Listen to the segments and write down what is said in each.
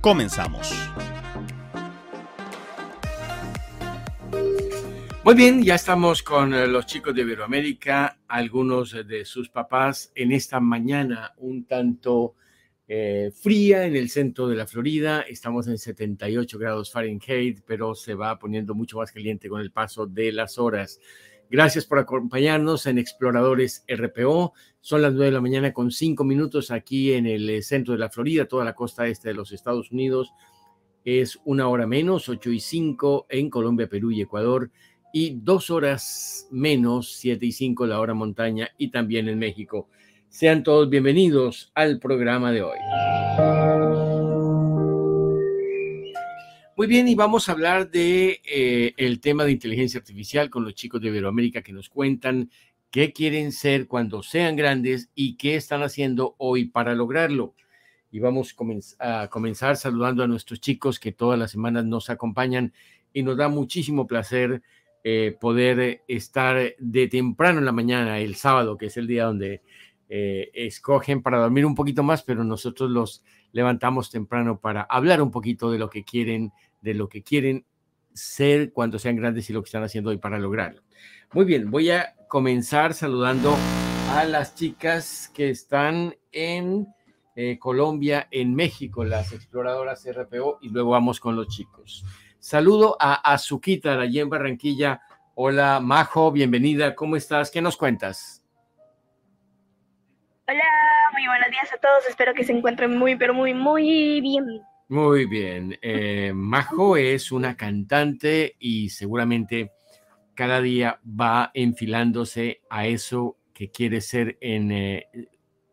Comenzamos. Muy bien, ya estamos con eh, los chicos de Iberoamérica, algunos de sus papás en esta mañana un tanto eh, fría en el centro de la Florida. Estamos en 78 grados Fahrenheit, pero se va poniendo mucho más caliente con el paso de las horas. Gracias por acompañarnos en Exploradores RPO. Son las 9 de la mañana con 5 minutos aquí en el eh, centro de la Florida, toda la costa este de los Estados Unidos. Es una hora menos, 8 y 5 en Colombia, Perú y Ecuador y dos horas menos, 7 y 5 la hora montaña y también en México. Sean todos bienvenidos al programa de hoy. Muy bien, y vamos a hablar de eh, el tema de inteligencia artificial con los chicos de Iberoamérica que nos cuentan qué quieren ser cuando sean grandes y qué están haciendo hoy para lograrlo. Y vamos a comenzar saludando a nuestros chicos que todas las semanas nos acompañan y nos da muchísimo placer eh, poder estar de temprano en la mañana, el sábado, que es el día donde eh, escogen para dormir un poquito más, pero nosotros los levantamos temprano para hablar un poquito de lo que quieren, de lo que quieren ser cuando sean grandes y lo que están haciendo hoy para lograrlo. Muy bien, voy a comenzar saludando a las chicas que están en eh, Colombia, en México, las exploradoras RPO, y luego vamos con los chicos. Saludo a Azuquita, allí en Barranquilla. Hola, Majo, bienvenida. ¿Cómo estás? ¿Qué nos cuentas? Hola, muy buenos días a todos. Espero que se encuentren muy, pero muy, muy bien. Muy bien. Eh, Majo es una cantante y seguramente cada día va enfilándose a eso que quiere ser en eh,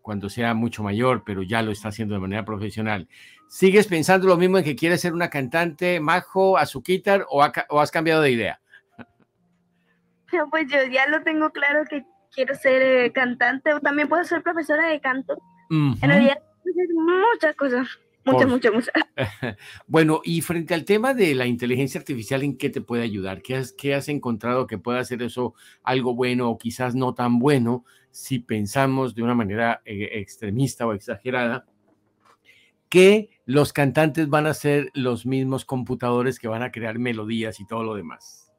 cuando sea mucho mayor, pero ya lo está haciendo de manera profesional. ¿Sigues pensando lo mismo en que quieres ser una cantante, Majo, Azuquitar, o, o has cambiado de idea? Pues yo ya lo tengo claro que quiero ser eh, cantante o también puedo ser profesora de canto. En realidad, muchas cosas. Muchas, muchas, muchas. bueno, y frente al tema de la inteligencia artificial, ¿en qué te puede ayudar? ¿Qué has, qué has encontrado que pueda hacer eso algo bueno o quizás no tan bueno si pensamos de una manera eh, extremista o exagerada? que los cantantes van a ser los mismos computadores que van a crear melodías y todo lo demás.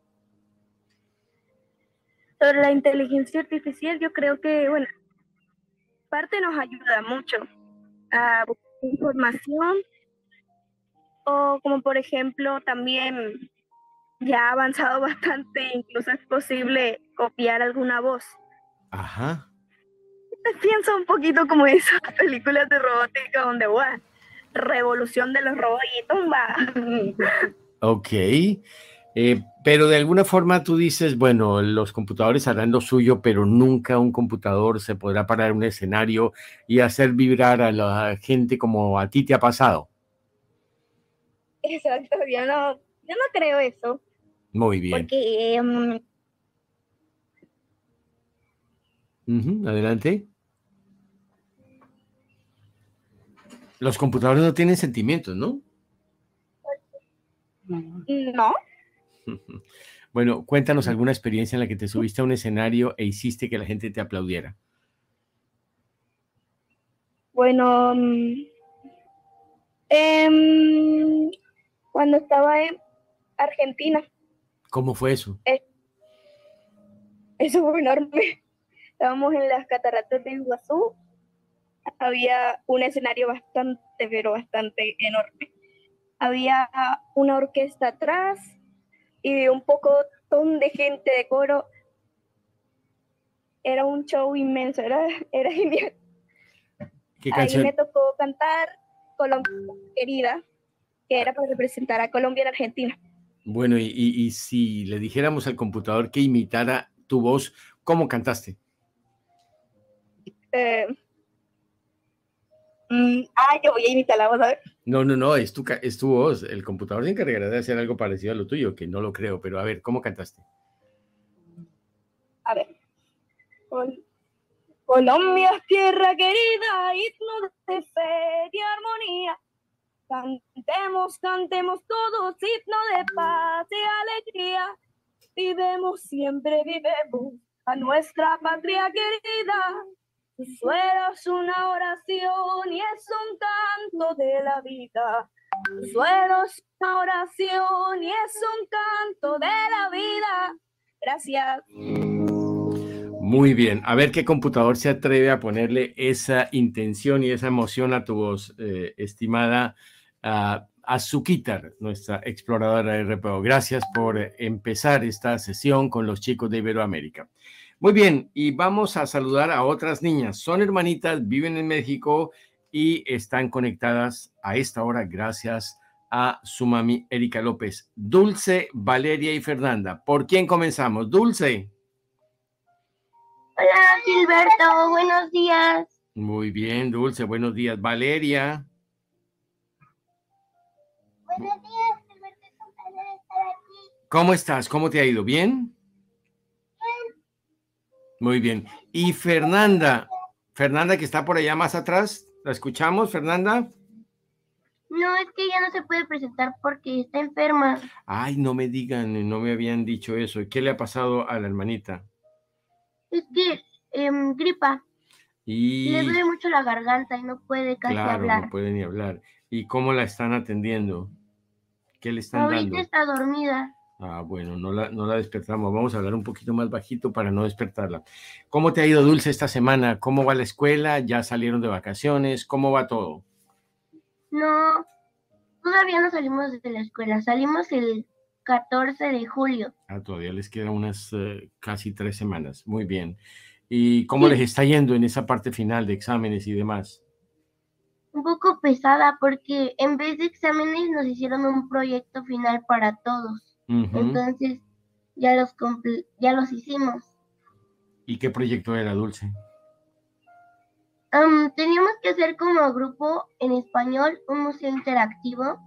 Sobre la inteligencia artificial, yo creo que, bueno, parte nos ayuda mucho a buscar información o como por ejemplo también ya ha avanzado bastante, incluso es posible copiar alguna voz. Ajá. Pienso un poquito como esas películas de robótica donde, bueno, revolución de los robots y tumba. Ok. Eh, pero de alguna forma tú dices, bueno, los computadores harán lo suyo, pero nunca un computador se podrá parar en un escenario y hacer vibrar a la gente como a ti te ha pasado. Exacto, yo no, yo no creo eso. Muy bien. Porque... Um... adelante. Los computadores no tienen sentimientos, ¿no? No. Bueno, cuéntanos alguna experiencia en la que te subiste a un escenario e hiciste que la gente te aplaudiera. Bueno, mm, em, cuando estaba en Argentina. ¿Cómo fue eso? Eh, eso fue enorme. Estábamos en las cataratas de Iguazú había un escenario bastante, pero bastante enorme. Había una orquesta atrás y un poco de gente de coro. Era un show inmenso, era, era genial. Ahí me tocó cantar Colombia querida, que era para representar a Colombia en Argentina. Bueno, y, y si le dijéramos al computador que imitara tu voz, ¿cómo cantaste? Eh, Mm, ah, yo voy a imitar la voz, a ver. No, no, no, es tu, es tu voz. El computador se encargará de hacer algo parecido a lo tuyo, que no lo creo, pero a ver, ¿cómo cantaste? A ver. Colombia es tierra querida, himno de fe y armonía. Cantemos, cantemos todos, himno de paz y alegría. Vivemos, siempre vivemos a nuestra patria querida. Es una oración y es un canto de la vida. Es una oración y es un canto de la vida. Gracias. Muy bien. A ver qué computador se atreve a ponerle esa intención y esa emoción a tu voz, eh, estimada uh, Azuquitar, nuestra exploradora de RPO. Gracias por empezar esta sesión con los chicos de Iberoamérica. Muy bien, y vamos a saludar a otras niñas. Son hermanitas, viven en México y están conectadas a esta hora gracias a su mami Erika López. Dulce, Valeria y Fernanda. ¿Por quién comenzamos? Dulce. Hola, Gilberto. Buenos días. Muy bien, Dulce. Buenos días. Valeria. Buenos días, Gilberto. estar aquí. ¿Cómo estás? ¿Cómo te ha ido? ¿Bien? Muy bien. Y Fernanda, Fernanda que está por allá más atrás, ¿la escuchamos, Fernanda? No, es que ella no se puede presentar porque está enferma. Ay, no me digan, no me habían dicho eso. ¿Qué le ha pasado a la hermanita? Es que em, gripa. Y... Le duele mucho la garganta y no puede casi claro, hablar. No puede ni hablar. ¿Y cómo la están atendiendo? ¿Qué le están Ahorita dando? está dormida. Ah, bueno, no la, no la despertamos. Vamos a hablar un poquito más bajito para no despertarla. ¿Cómo te ha ido, Dulce, esta semana? ¿Cómo va la escuela? ¿Ya salieron de vacaciones? ¿Cómo va todo? No, todavía no salimos de la escuela. Salimos el 14 de julio. Ah, todavía les quedan unas eh, casi tres semanas. Muy bien. ¿Y cómo les está yendo en esa parte final de exámenes y demás? Un poco pesada porque en vez de exámenes nos hicieron un proyecto final para todos. Entonces ya los ya los hicimos. ¿Y qué proyecto era, Dulce? Am, teníamos que hacer como grupo en español un museo interactivo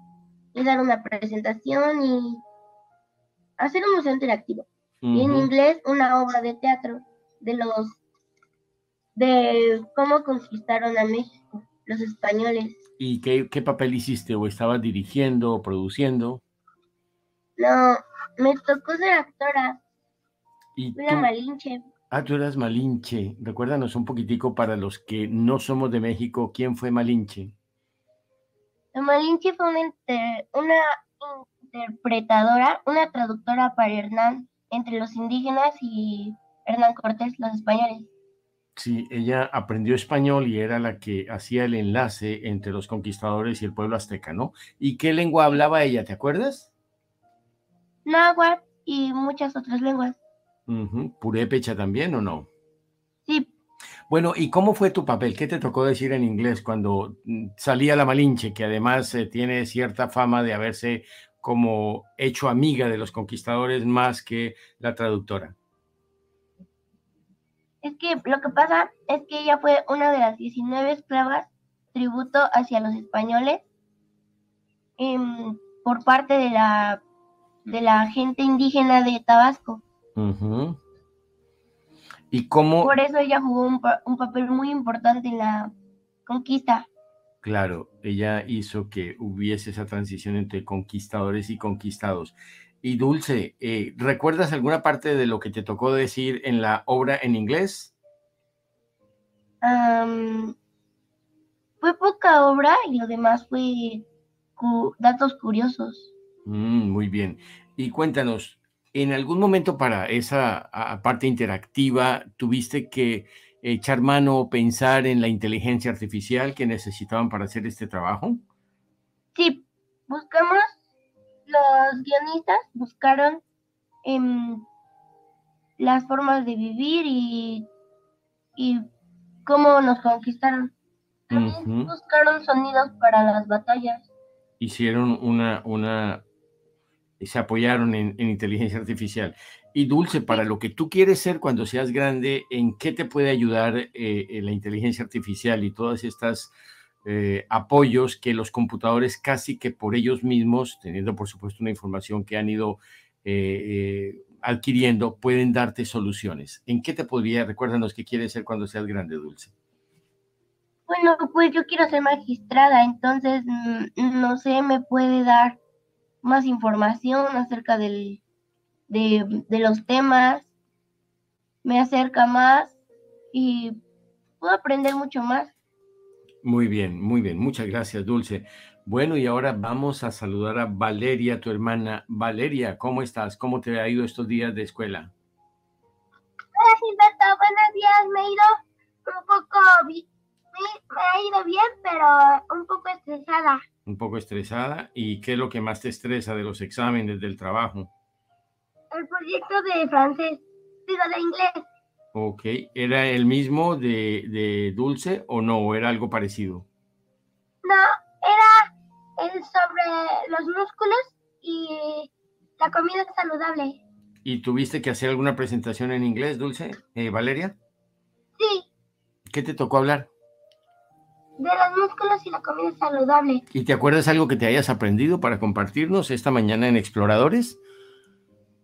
y dar una presentación y hacer un museo interactivo. Y en inglés una obra de teatro de los de cómo conquistaron a México los españoles. ¿Y qué, qué papel hiciste? ¿O estabas dirigiendo o produciendo? No, me tocó ser actora, ¿Y la tú- Malinche. Ah, tú eras Malinche. Recuérdanos un poquitico para los que no somos de México, ¿quién fue Malinche? La Malinche fue una, inter- una interpretadora, una traductora para Hernán entre los indígenas y Hernán Cortés, los españoles. Sí, ella aprendió español y era la que hacía el enlace entre los conquistadores y el pueblo azteca, ¿no? ¿Y qué lengua hablaba ella? ¿Te acuerdas? Náhuatl y muchas otras lenguas. Ujú, ¿Purépecha también o no? Sí, Bueno, ¿y cómo fue tu papel? ¿Qué te tocó decir en inglés cuando mm, salía la Malinche, que además eh, tiene cierta fama de haberse como hecho amiga de los conquistadores más que la traductora? es que lo que pasa es que ella fue una de las 19 esclavas tributo hacia los españoles em, por parte de la de la gente indígena de Tabasco. ¿Y cómo? Por eso ella jugó un, pa- un papel muy importante en la conquista. Claro, ella hizo que hubiese esa transición entre conquistadores y conquistados. Y Dulce, eh, ¿recuerdas alguna parte de lo que te tocó decir en la obra en inglés? Fue poca obra y lo demás fue cu- datos curiosos. Mm, muy bien. Y cuéntanos, ¿en algún momento para esa parte interactiva tuviste que echar mano o pensar en la inteligencia artificial que necesitaban para hacer este trabajo? Sí, buscamos, los guionistas buscaron em, las formas de vivir y, y cómo nos conquistaron. También buscaron sonidos para las batallas. hicieron una, una, se apoyaron en, en inteligencia artificial. Y Dulce, para lo que tú quieres ser cuando seas grande, ¿en qué te puede ayudar eh, eh, la inteligencia artificial y todas estas eh, apoyos que los computadores casi que por ellos mismos, teniendo por supuesto una información que han ido eh, adquiriendo, pueden darte soluciones. ¿En qué te podría, recuérdanos qué quieres ser cuando seas grande, Dulce? Bueno, pues yo quiero ser magistrada, entonces, mm, no sé, me puede dar más información acerca del, de, de los temas, me acerca más y puedo aprender mucho más. Muy bien, muy bien. Muchas gracias, Dulce. Bueno, y ahora vamos a saludar a Valeria, tu hermana. Valeria, ¿cómo estás? ¿Cómo te ha ido estos días de escuela? Hola, Gilberto. Buenos días. Me he ido un poco... Me, ha ido bien, pero un poco estresada. Un poco estresada. ¿Y qué es lo que más te estresa de los exámenes, del trabajo? El proyecto de francés, digo, de inglés. Ok, ¿era el mismo de, Dulce o no? ¿O era algo parecido? No, era el sobre los músculos y la comida saludable. ¿Y tuviste que hacer alguna presentación en inglés, Dulce? Eh, ¿Valeria? Sí. ¿Qué te tocó hablar? De los músculos y la comida saludable. ¿Y te acuerdas algo que te hayas aprendido para compartirnos esta mañana en Exploradores?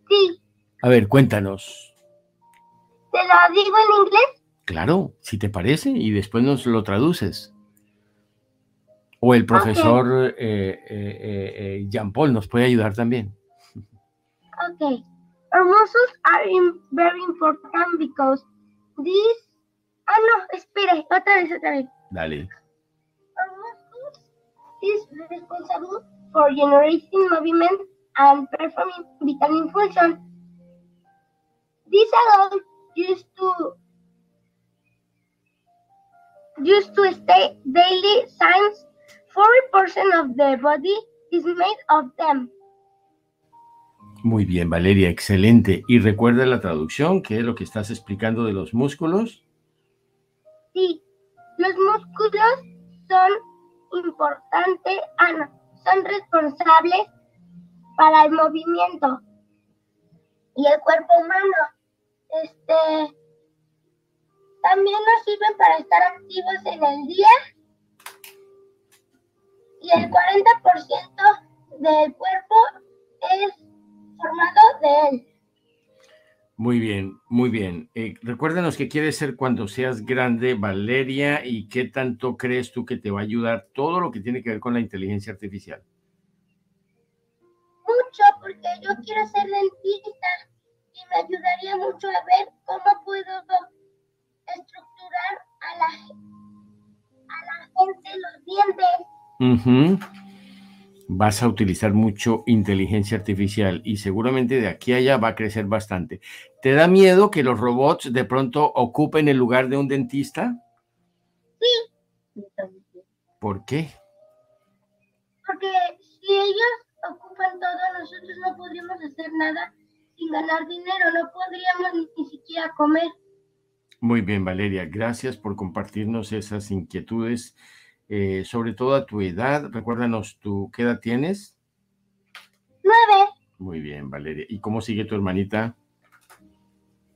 Sí. A ver, cuéntanos. ¿Te lo digo en inglés? Claro, si te parece, y después nos lo traduces. O el profesor eh, eh, eh, Jean Paul nos puede ayudar también. Ok. Our muscles are very important because this... Ah, no, espere, otra vez, otra vez. Dale. Is responsible for generating movement and performing vital function. This allows used to used to stay daily signs 40% of the body is made of them. Muy bien, Valeria, excelente. ¿Y recuerda la traducción? ¿Qué es lo que estás explicando de los músculos? Sí, los músculos son importantes, ah, son responsables para el movimiento y el cuerpo humano. Este, también nos sirven para estar activos en el día. Y el 40% del cuerpo es formado de él. Muy bien, muy bien. Eh, recuérdanos qué quieres ser cuando seas grande, Valeria, y qué tanto crees tú que te va a ayudar todo lo que tiene que ver con la inteligencia artificial. Mucho, porque yo quiero ser dentista y me ayudaría mucho a ver cómo puedo estructurar a la, a la gente los dientes. Vas a utilizar mucho inteligencia artificial y seguramente de aquí a allá va a crecer bastante. ¿Te da miedo que los robots de pronto ocupen el lugar de un dentista? Sí. ¿Por qué? Porque si ellos ocupan todo, nosotros no podríamos hacer nada sin ganar dinero, no podríamos ni, siquiera comer. Muy bien, Valeria, gracias por compartirnos esas inquietudes, eh, sobre todo a tu edad. Recuérdanos, ¿tú qué edad tienes? Nueve. Muy bien, Valeria. ¿Y cómo sigue tu hermanita?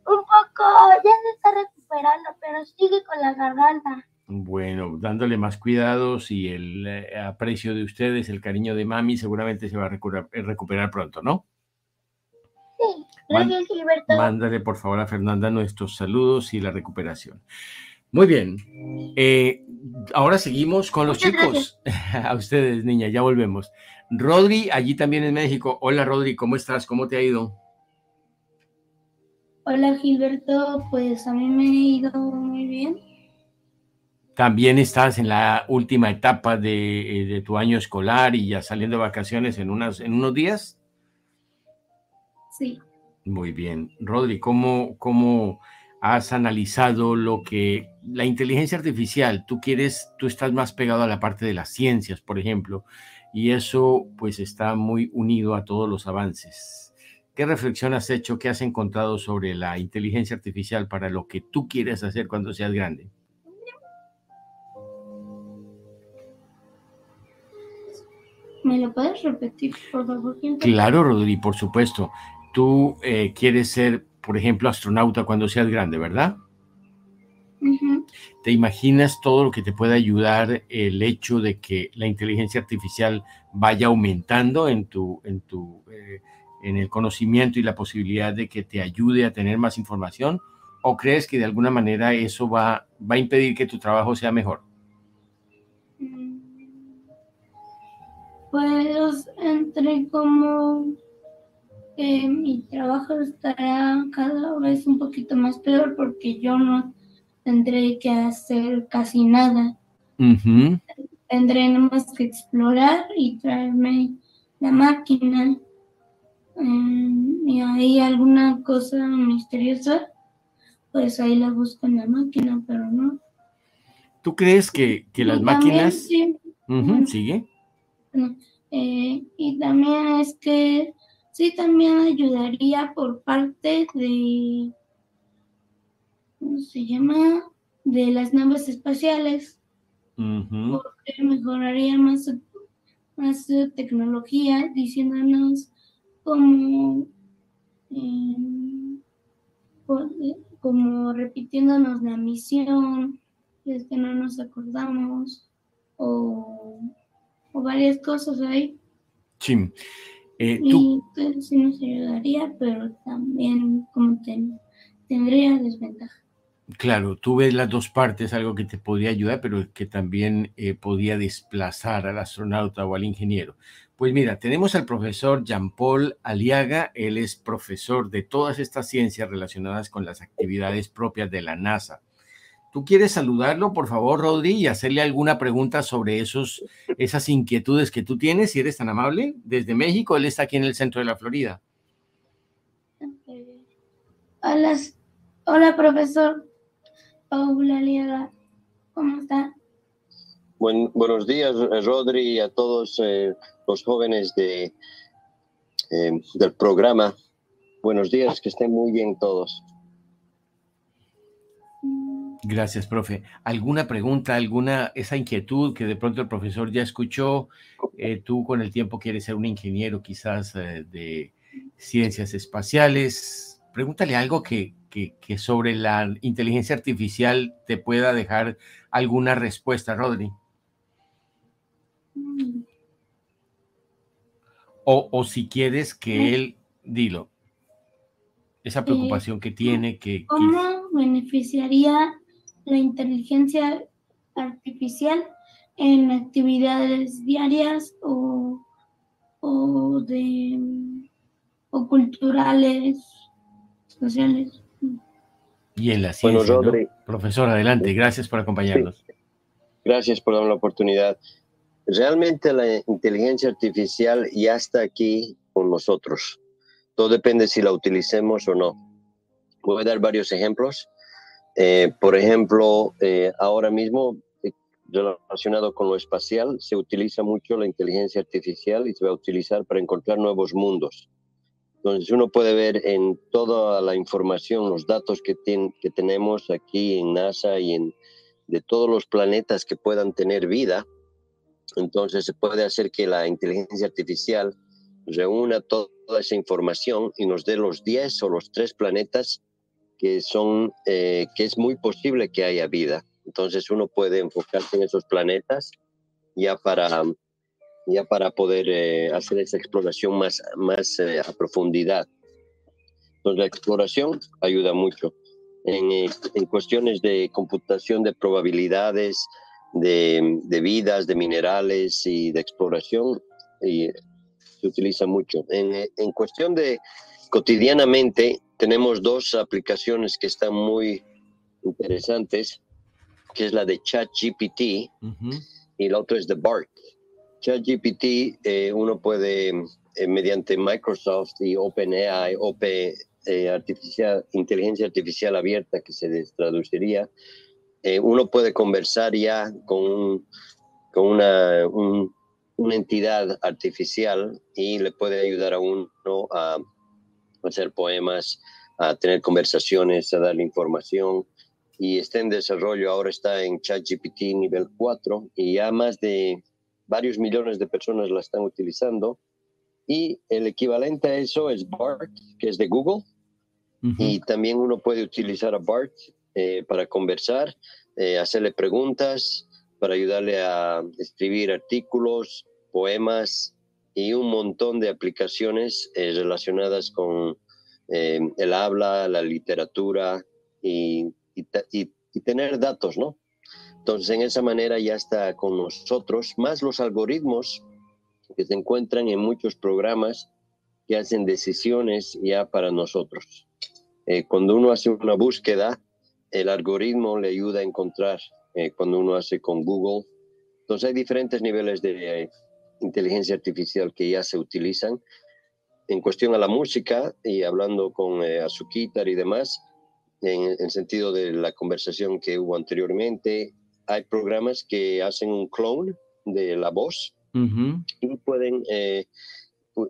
Un poco, ya se está recuperando, pero sigue con la garganta. Bueno, dándole más cuidados y el eh, aprecio de ustedes, el cariño de mami, seguramente se va a recuperar pronto, ¿no? Sí, gracias, Gilberto. Mándale, por favor, a Fernanda nuestros saludos y la recuperación. Muy bien. Eh, ahora seguimos con los chicos. a ustedes, niña, ya volvemos. Rodri, allí también en México. Hola, Rodri, ¿cómo estás? ¿Cómo te ha ido? Hola, Gilberto. Pues a mí me ha ido muy bien. También estás en la última etapa de, eh, de tu año escolar y ya saliendo de vacaciones en, unas, en unos días. Sí. Muy bien. Rodri, ¿cómo, ¿cómo has analizado lo que la inteligencia artificial, tú quieres, tú estás más pegado a la parte de las ciencias, por ejemplo, y eso pues está muy unido a todos los avances. ¿Qué reflexión has hecho, qué has encontrado sobre la inteligencia artificial para lo que tú quieres hacer cuando seas grande? ¿Me lo puedes repetir, por favor? Claro, Rodri, por supuesto tú eh, quieres ser, por ejemplo, astronauta cuando seas grande, ¿verdad? ¿Te imaginas todo lo que te puede ayudar el hecho de que la inteligencia artificial vaya aumentando en tu, en tu, eh, en el conocimiento y la posibilidad de que te ayude a tener más información? ¿O crees que de alguna manera eso va, va a impedir que tu trabajo sea mejor? Mm. Pues entre como que mi trabajo estará cada vez un poquito más peor porque yo no tendré que hacer casi nada. Ujú. Tendré nomás que explorar y traerme la máquina. Mm, y hay alguna cosa misteriosa, pues ahí la busco en la máquina, pero no. ¿Tú crees que, que las Y también, máquinas... sí, ¿Sigue? No, eh, y también es que sí, también ayudaría por parte de, ¿cómo se llama? De las naves espaciales, porque mejoraría más su, más su tecnología, diciéndonos cómo, eh, por- como repitiéndonos la misión, si es que no nos acordamos, o, o varias cosas ahí. Sí. Eh, tú, Y pues, sí nos ayudaría, pero también como ten- tendría desventaja. Claro, tú ves las dos partes, algo que te podría ayudar, pero que también eh, podía desplazar al astronauta o al ingeniero. Pues mira, tenemos al profesor Jean-Paul Aliaga, él es profesor de todas estas ciencias relacionadas con las actividades propias de la NASA. ¿Tú quieres saludarlo, por favor, Rodri, y hacerle alguna pregunta sobre esos, esas inquietudes que tú tienes, si eres tan amable? Desde México, él está aquí en el centro de la Florida. Hola, hola profesor Paula Liega, ¿cómo está? Buen- buenos días, Rodri, y a todos eh, los jóvenes de, eh, del programa. Buenos días, que estén muy bien todos. Gracias, profe. ¿Alguna pregunta, alguna, esa inquietud que de pronto el profesor ya escuchó? Eh, tú con el tiempo quieres ser un ingeniero quizás eh, de ciencias espaciales. Pregúntale algo que, que, que sobre la inteligencia artificial te pueda dejar alguna respuesta, Rodri. Mm, O, o si quieres que él, dilo. Esa preocupación que tiene, que, que- ¿Cómo beneficiaría la inteligencia artificial en actividades diarias o, o de o culturales, sociales? y en la Bueno, ciencia, ¿no? Rodri. Profesor, adelante. Gracias por acompañarnos. Gracias por darme la oportunidad. Realmente la inteligencia artificial ya está aquí con nosotros. Todo depende si la utilicemos o no. Voy a dar varios ejemplos. Eh, por ejemplo, eh, ahora mismo, eh, relacionado con lo espacial, se utiliza mucho la inteligencia artificial y se va a utilizar para encontrar nuevos mundos. Entonces uno puede ver en toda la información, los datos que, tien- que tenemos aquí en NASA y en de todos los planetas que puedan tener vida. Entonces se puede hacer que la inteligencia artificial reúna to- toda esa información y nos dé los 10 o los 3 planetas que son eh, que es muy posible que haya vida. Entonces uno puede enfocarse en esos planetas ya para ya para poder eh, hacer esa exploración más más eh, a profundidad. Entonces la exploración ayuda mucho en, eh, en cuestiones de computación de probabilidades, de, de vidas, de minerales y de exploración, y se utiliza mucho. En, eh, en cuestión de cotidianamente, tenemos dos aplicaciones que están muy interesantes, que es la de ChatGPT Ujú. y la otra es de BART. ChatGPT, eh, uno puede, eh, mediante Microsoft y OpenAI, Open, eh, artificial, inteligencia artificial abierta, que se traduciría, eh, uno puede conversar ya con, un- con una, un- una entidad artificial y le puede ayudar a uno a hacer poemas, a tener conversaciones, a darle información. Y está en desarrollo, ahora está en ChatGPT nivel 4 y ya más de varios millones de personas la están utilizando. Y el equivalente a eso es BART, que es de Google, y también uno puede utilizar a BART eh, para conversar, eh, hacerle preguntas, para ayudarle a escribir artículos, poemas y un montón de aplicaciones eh, relacionadas con el habla, la literatura y, y tener datos, ¿no? Entonces, en esa manera ya está con nosotros, más los algoritmos que se encuentran en muchos programas que hacen decisiones ya para nosotros. Eh, cuando uno hace una búsqueda, el algoritmo le ayuda a encontrar. Eh, cuando uno hace con Google, entonces hay diferentes niveles de eh, inteligencia artificial que ya se utilizan. En cuestión a la música y hablando con Azuquitar y demás, en el sentido de la conversación que hubo anteriormente, hay programas que hacen un clone de la voz y pueden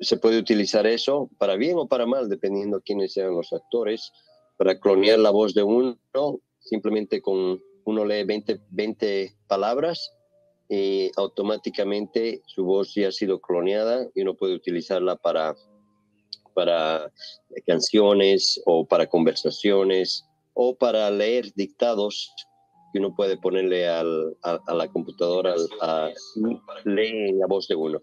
se puede utilizar eso para bien o para mal, dependiendo quiénes sean los actores, para clonear la voz de uno, simplemente con uno lee 20, 20 palabras y automáticamente su voz ya ha sido cloneada y uno puede utilizarla para, para canciones o para conversaciones o para leer dictados que uno puede ponerle al, a, la computadora a, leer la voz de uno.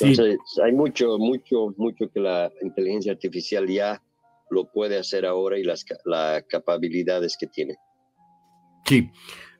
Entonces, hay mucho, mucho, mucho que la inteligencia artificial ya lo puede hacer ahora y las, las capacidades que tiene. Sí,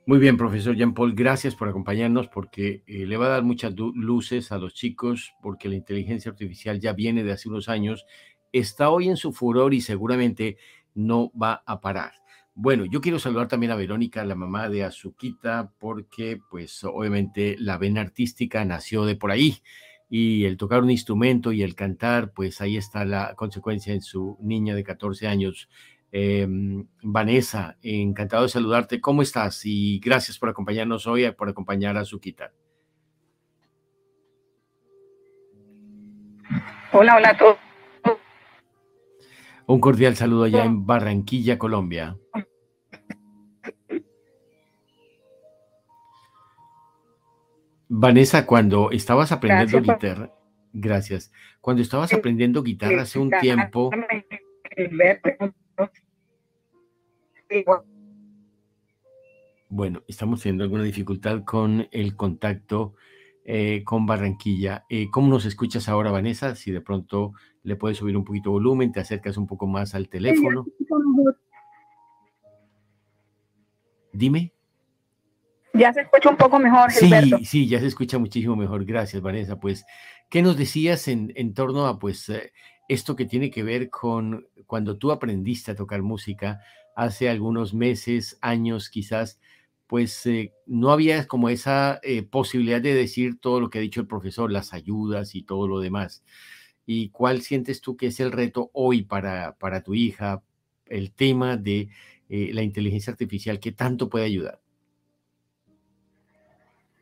muy bien, profesor Jean Paul, gracias por acompañarnos porque eh, le va a dar muchas luces a los chicos porque la inteligencia artificial ya viene de hace unos años, está hoy en su furor y seguramente no va a parar. Bueno, yo quiero saludar también a Verónica, la mamá de Azuquita, porque pues obviamente la vena artística nació de por ahí y el tocar un instrumento y el cantar, pues ahí está la consecuencia en su niña de 14 años. Em, Vanessa, encantado de saludarte. ¿Cómo estás? Y gracias por acompañarnos hoy, por acompañar a Suquita. Hola, hola a todos. Un cordial saludo allá en Barranquilla, Colombia. Vanessa, cuando estabas aprendiendo guitarra, gracias. Cuando estabas aprendiendo guitarra hace un tiempo. Bueno, estamos teniendo alguna dificultad con el contacto eh, con Barranquilla. Eh, ¿Cómo nos escuchas ahora, Vanessa? Si de pronto le puedes subir un poquito volumen, te acercas un poco más al teléfono. Dime. Ya se escucha un poco mejor, Gilberto. Sí, sí, ya se escucha muchísimo mejor. Gracias, Vanessa. Pues, ¿qué nos decías en, en torno a pues eh, esto que tiene que ver con cuando tú aprendiste a tocar música hace algunos meses, años quizás, pues eh, no había como esa eh, posibilidad de decir todo lo que ha dicho el profesor, las ayudas y todo lo demás. ¿Y cuál sientes tú que es el reto hoy para, para tu hija, el tema de la inteligencia artificial que tanto puede ayudar?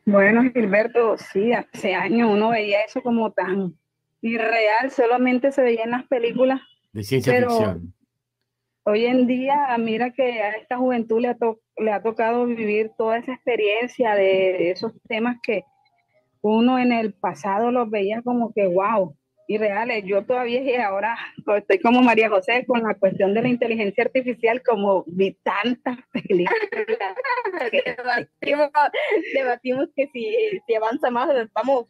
Bueno, Gilberto, sí, hace años uno veía eso como tan irreal, solamente se veía en las películas. De ciencia ficción. Hoy en día, mira que a esta juventud le ha, le ha tocado vivir toda esa experiencia de esos temas que uno en el pasado los veía como que, wow, y reales. Yo todavía y ahora estoy como María José con la cuestión de la inteligencia artificial, como vi tantas películas. debatimos, que si, si avanza más, vamos,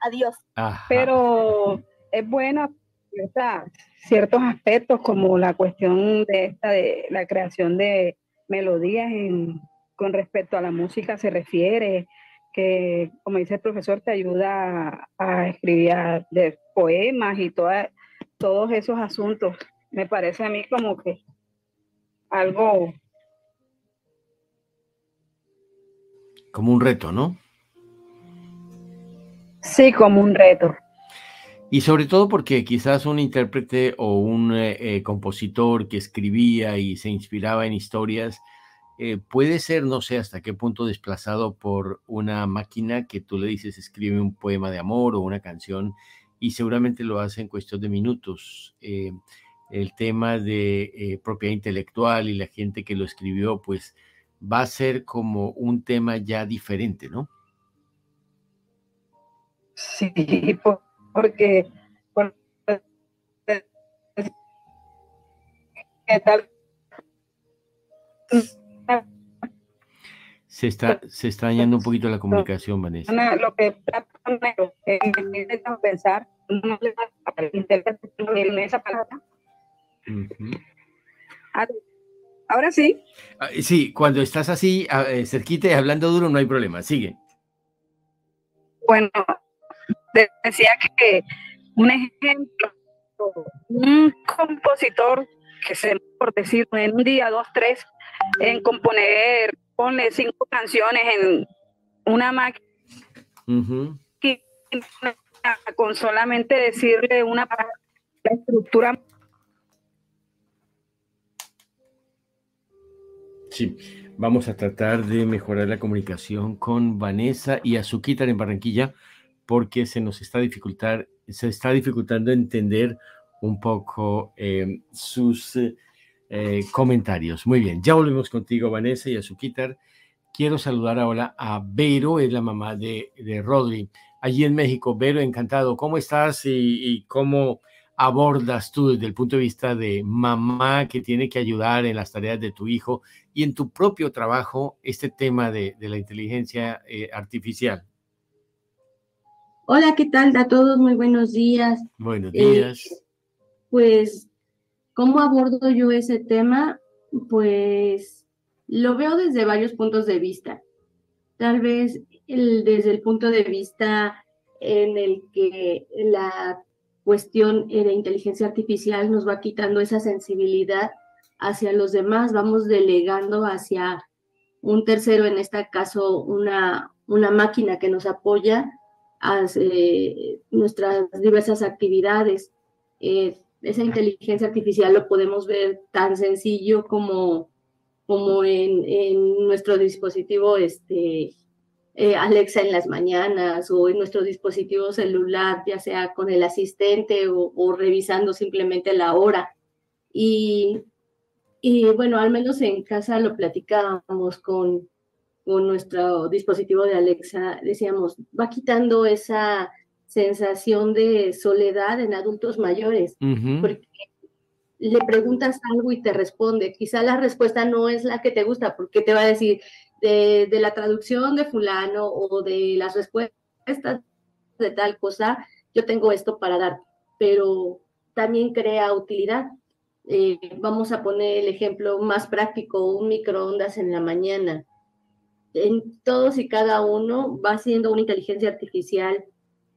adiós. Pero es bueno ciertos aspectos como la cuestión de esta de la creación de melodías con respecto a la música se refiere, que, como dice el profesor, te ayuda a, escribir de poemas y toda, todos esos asuntos. Me parece a mí como que algo... Como un reto, ¿no? Sí, como un reto. Y sobre todo porque quizás un intérprete o un eh, eh, compositor que escribía y se inspiraba en historias, eh, puede ser, no sé hasta qué punto, desplazado por una máquina que tú le dices escribe un poema de amor o una canción y seguramente lo hace en cuestión de minutos. Eh, el tema de eh, propiedad intelectual y la gente que lo escribió, pues va a ser como un tema ya diferente, ¿no? Sí, porque, porque tal Se está, se está dañando un poquito la comunicación, Vanessa. Lo que pensar, esa palabra. Ahora sí. Ah, sí, cuando estás así, ah, eh, cerquita y hablando duro, no hay problema. Sigue. Bueno, decía que un ejemplo, un compositor que se, por decir, en un día, dos, tres, en componer, pone cinco canciones en una máquina con solamente decirle una palabra, la estructura. Sí, vamos a tratar de mejorar la comunicación con Vanessa y Azuquitar en Barranquilla porque se nos está dificultar, se está dificultando entender un poco eh, sus eh, comentarios. Muy bien, ya volvemos contigo, Vanessa y Azuquitar. Quiero saludar ahora a Vero, es la mamá de, de Rodri, allí en México. Vero, encantado. ¿Cómo estás y, cómo abordas tú desde el punto de vista de mamá que tiene que ayudar en las tareas de tu hijo y en tu propio trabajo este tema de, la inteligencia eh, artificial? Hola, ¿qué tal a todos? Muy buenos días. Buenos días. Eh, pues, ¿cómo abordo yo ese tema? Pues lo veo desde varios puntos de vista. Tal vez desde el punto de vista en el que la cuestión de inteligencia artificial nos va quitando esa sensibilidad hacia los demás, vamos delegando hacia un tercero, en este caso una, una máquina que nos apoya hace nuestras diversas actividades. Eh, esa inteligencia artificial lo podemos ver tan sencillo como, como en, en nuestro dispositivo este, eh, Alexa en las mañanas o en nuestro dispositivo celular, ya sea con el asistente o, o revisando simplemente la hora. Y, y, bueno, al menos en casa lo platicábamos con, con nuestro dispositivo de Alexa, decíamos, va quitando esa sensación de soledad en adultos mayores, porque le preguntas algo y te responde. Quizá la respuesta no es la que te gusta, porque te va a decir de, de la traducción de fulano o de las respuestas de tal cosa, yo tengo esto para dar, pero también crea utilidad. Eh, vamos a poner el ejemplo más práctico, un microondas en la mañana. En todos y cada uno va siendo una inteligencia artificial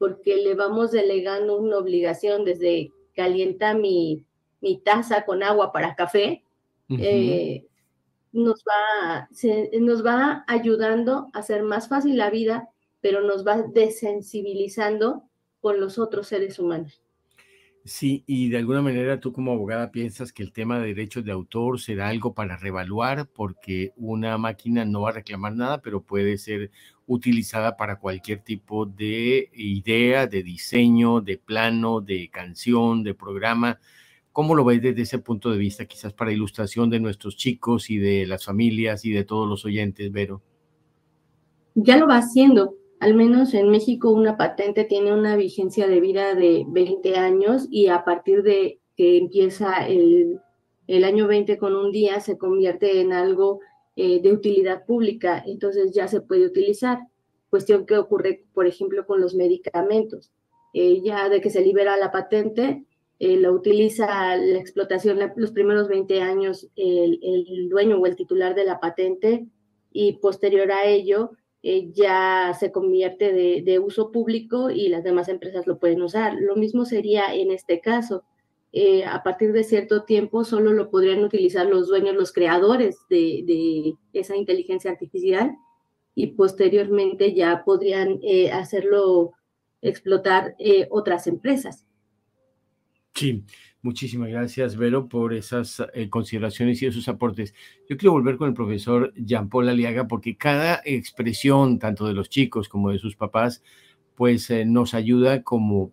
porque le vamos delegando una obligación desde calienta mi, mi taza con agua para café, eh, nos, va, nos va ayudando a hacer más fácil la vida, pero nos va desensibilizando con los otros seres humanos. Sí, y de alguna manera tú como abogada piensas que el tema de derechos de autor será algo para revaluar porque una máquina no va a reclamar nada, pero puede ser utilizada para cualquier tipo de idea, de diseño, de plano, de canción, de programa. ¿Cómo lo ves desde ese punto de vista, quizás para ilustración de nuestros chicos y de las familias y de todos los oyentes, Vero? Ya lo va haciendo al menos en México una patente tiene una vigencia de vida de 20 años y a partir de que empieza el, año 20 con un día se convierte en algo eh, de utilidad pública, entonces ya se puede utilizar. Cuestión que ocurre, por ejemplo, con los medicamentos. Eh, ya de que se libera la patente, eh, la utiliza la explotación los primeros 20 años el, el dueño o el titular de la patente y posterior a ello eh, ya se convierte de, uso público y las demás empresas lo pueden usar. Lo mismo sería en este caso. Eh, a partir de cierto tiempo solo lo podrían utilizar los dueños, los creadores de, esa inteligencia artificial y posteriormente ya podrían eh, hacerlo explotar otras empresas. Sí, Muchísimas gracias, Vero, por esas eh, consideraciones y esos aportes. Yo quiero volver con el profesor Jean Paul Aliaga, porque cada expresión, tanto de los chicos como de sus papás, pues eh, nos ayuda como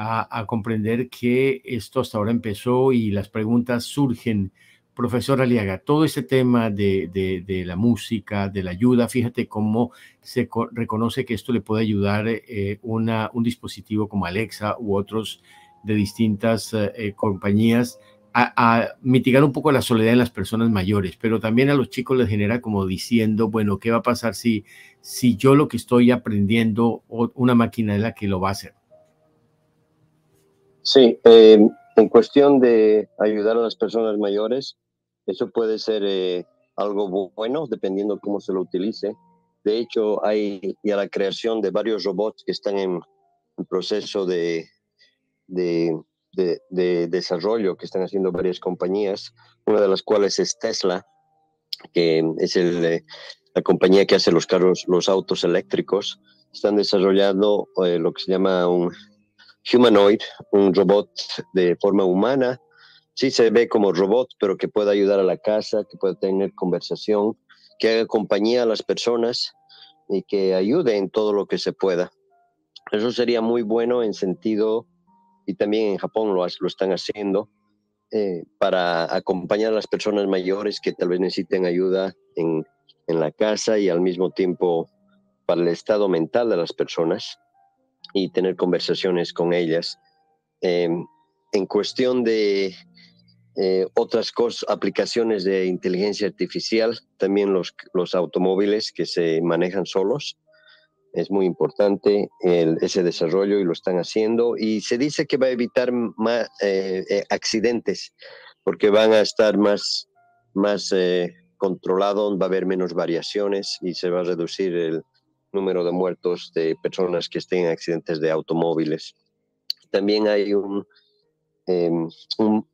a, comprender que esto hasta ahora empezó y las preguntas surgen. Profesor Aliaga, todo ese tema de, de, la música, de la ayuda, fíjate cómo se reconoce que esto le puede ayudar eh, una, un dispositivo como Alexa u otros de distintas eh, compañías a, mitigar un poco la soledad en las personas mayores, pero también a los chicos les genera como diciendo, bueno, ¿qué va a pasar si, si yo lo que estoy aprendiendo, una máquina es la que lo va a hacer? Sí, eh, en cuestión de ayudar a las personas mayores, eso puede ser eh, algo bueno dependiendo cómo se lo utilice. De hecho, hay ya la creación de varios robots que están en, proceso de, de, de, desarrollo que están haciendo varias compañías, una de las cuales es Tesla, que es eh, la compañía que hace los carros, los autos eléctricos. Están desarrollando lo que se llama un humanoid, un robot de forma humana. Sí se ve como robot, pero que pueda ayudar a la casa, que pueda tener conversación, que haga compañía a las personas y que ayude en todo lo que se pueda. Eso sería muy bueno en sentido, y también en Japón lo, lo están haciendo, eh, para acompañar a las personas mayores que tal vez necesiten ayuda en, en la casa y al mismo tiempo para el estado mental de las personas y tener conversaciones con ellas. Em, en cuestión de eh, otras cosas, aplicaciones de inteligencia artificial, también los, los automóviles que se manejan solos. Es muy importante ese desarrollo y lo están haciendo. Y se dice que va a evitar más eh, eh, accidentes porque van a estar más, más controlados, va a haber menos variaciones y se va a reducir el número de muertos de personas que estén en accidentes de automóviles. También hay un, em, un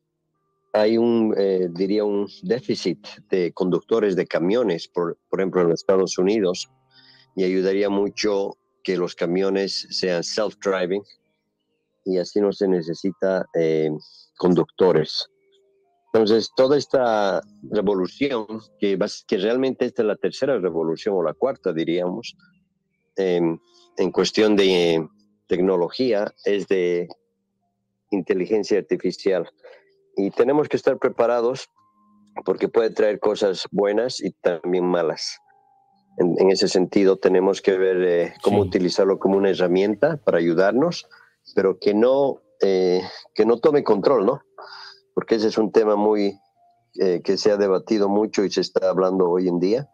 hay un, eh, diría, un déficit de conductores de camiones, por, por ejemplo, en los Estados Unidos, y ayudaría mucho que los camiones sean self-driving y así no se necesita eh, conductores. Entonces, toda esta revolución, que, que realmente esta es la tercera revolución o la cuarta, diríamos, en cuestión de tecnología, es de inteligencia artificial. Y tenemos que estar preparados porque puede traer cosas buenas y también malas. En, ese sentido, tenemos que ver eh, cómo utilizarlo como una herramienta para ayudarnos, pero que no, eh, que no tome control, ¿no? Porque ese es un tema muy eh, que se ha debatido mucho y se está hablando hoy en día,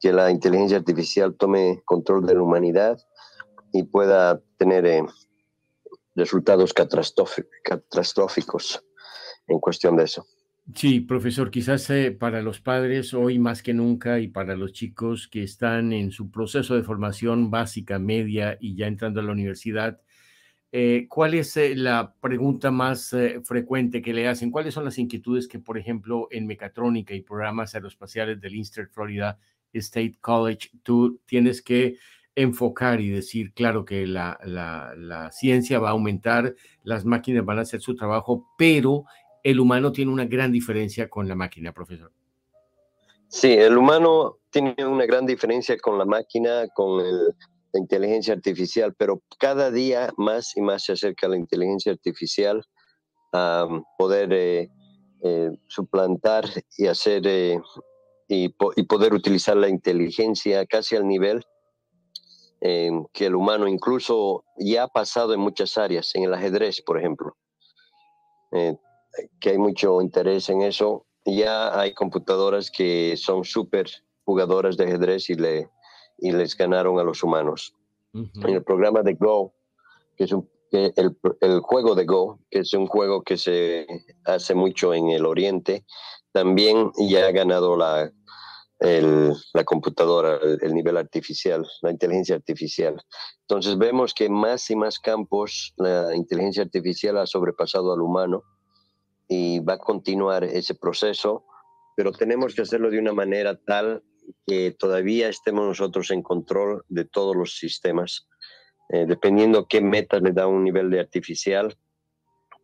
que la inteligencia artificial tome control de la humanidad y pueda tener resultados catastróficos en cuestión de eso. Sí, profesor, quizás eh, para los padres hoy más que nunca y para los chicos que están en su proceso de formación básica, media y ya entrando a la universidad, eh, ¿cuál es eh, la pregunta más frecuente que le hacen? ¿Cuáles son las inquietudes que, por ejemplo, en mecatrónica y programas aeroespaciales del Inster Florida State College, tú tienes que enfocar y decir, claro, que la, la, ciencia va a aumentar, las máquinas van a hacer su trabajo, pero el humano tiene una gran diferencia con la máquina, profesor. Sí, el humano tiene una gran diferencia con la máquina, con la inteligencia artificial, pero cada día más y más se acerca la inteligencia artificial a poder eh, eh, suplantar y hacer eh, y, poder utilizar la inteligencia casi al nivel que el humano incluso ya ha pasado en muchas áreas, en el ajedrez, por ejemplo que hay mucho interés en eso. Ya hay computadoras que son súper jugadoras de ajedrez y, le, y les ganaron a los humanos. En el programa de Go, que es un, el, el, juego de Go, que es un juego que se hace mucho en el Oriente, también ya ha ganado la, la computadora, el, el, nivel artificial, la inteligencia artificial. Entonces vemos que más y más campos la inteligencia artificial ha sobrepasado al humano y va a continuar ese proceso, pero tenemos que hacerlo de una manera tal que todavía estemos nosotros en control de todos los sistemas. Eh, dependiendo qué metas le da un nivel de artificial,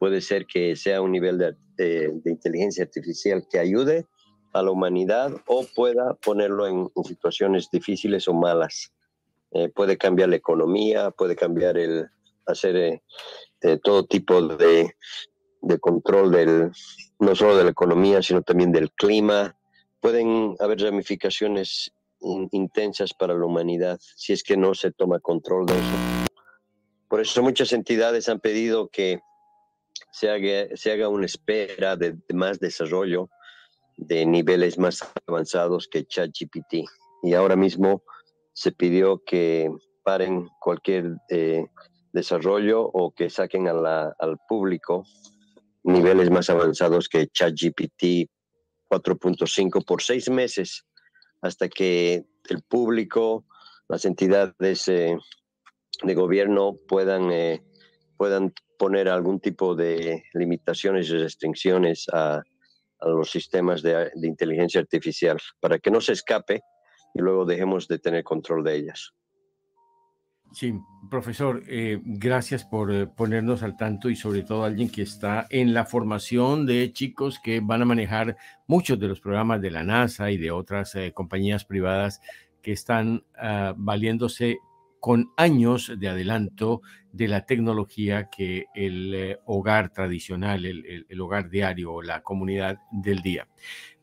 puede ser que sea un nivel de, inteligencia artificial que ayude a la humanidad o pueda ponerlo en, situaciones difíciles o malas. Eh, puede cambiar la economía, puede cambiar el hacer eh, todo tipo de de control del, no solo de la economía, sino también del clima. Pueden haber ramificaciones intensas para la humanidad si es que no se toma control de eso. Por eso muchas entidades han pedido que se haga, se haga una espera de, más desarrollo de niveles más avanzados que ChatGPT. Y ahora mismo se pidió que paren cualquier eh, desarrollo o que saquen al público niveles más avanzados que ChatGPT 4.5 por seis meses hasta que el público, las entidades eh, de gobierno puedan, eh, puedan poner algún tipo de limitaciones y restricciones a, los sistemas de, de, inteligencia artificial para que no se escape y luego dejemos de tener control de ellas. Sí, profesor, eh, gracias por eh, ponernos al tanto y sobre todo alguien que está en la formación de chicos que van a manejar muchos de los programas de la NASA y de otras eh, compañías privadas que están ah, valiéndose con años de adelanto de la tecnología que el hogar tradicional, el, hogar diario o la comunidad del día.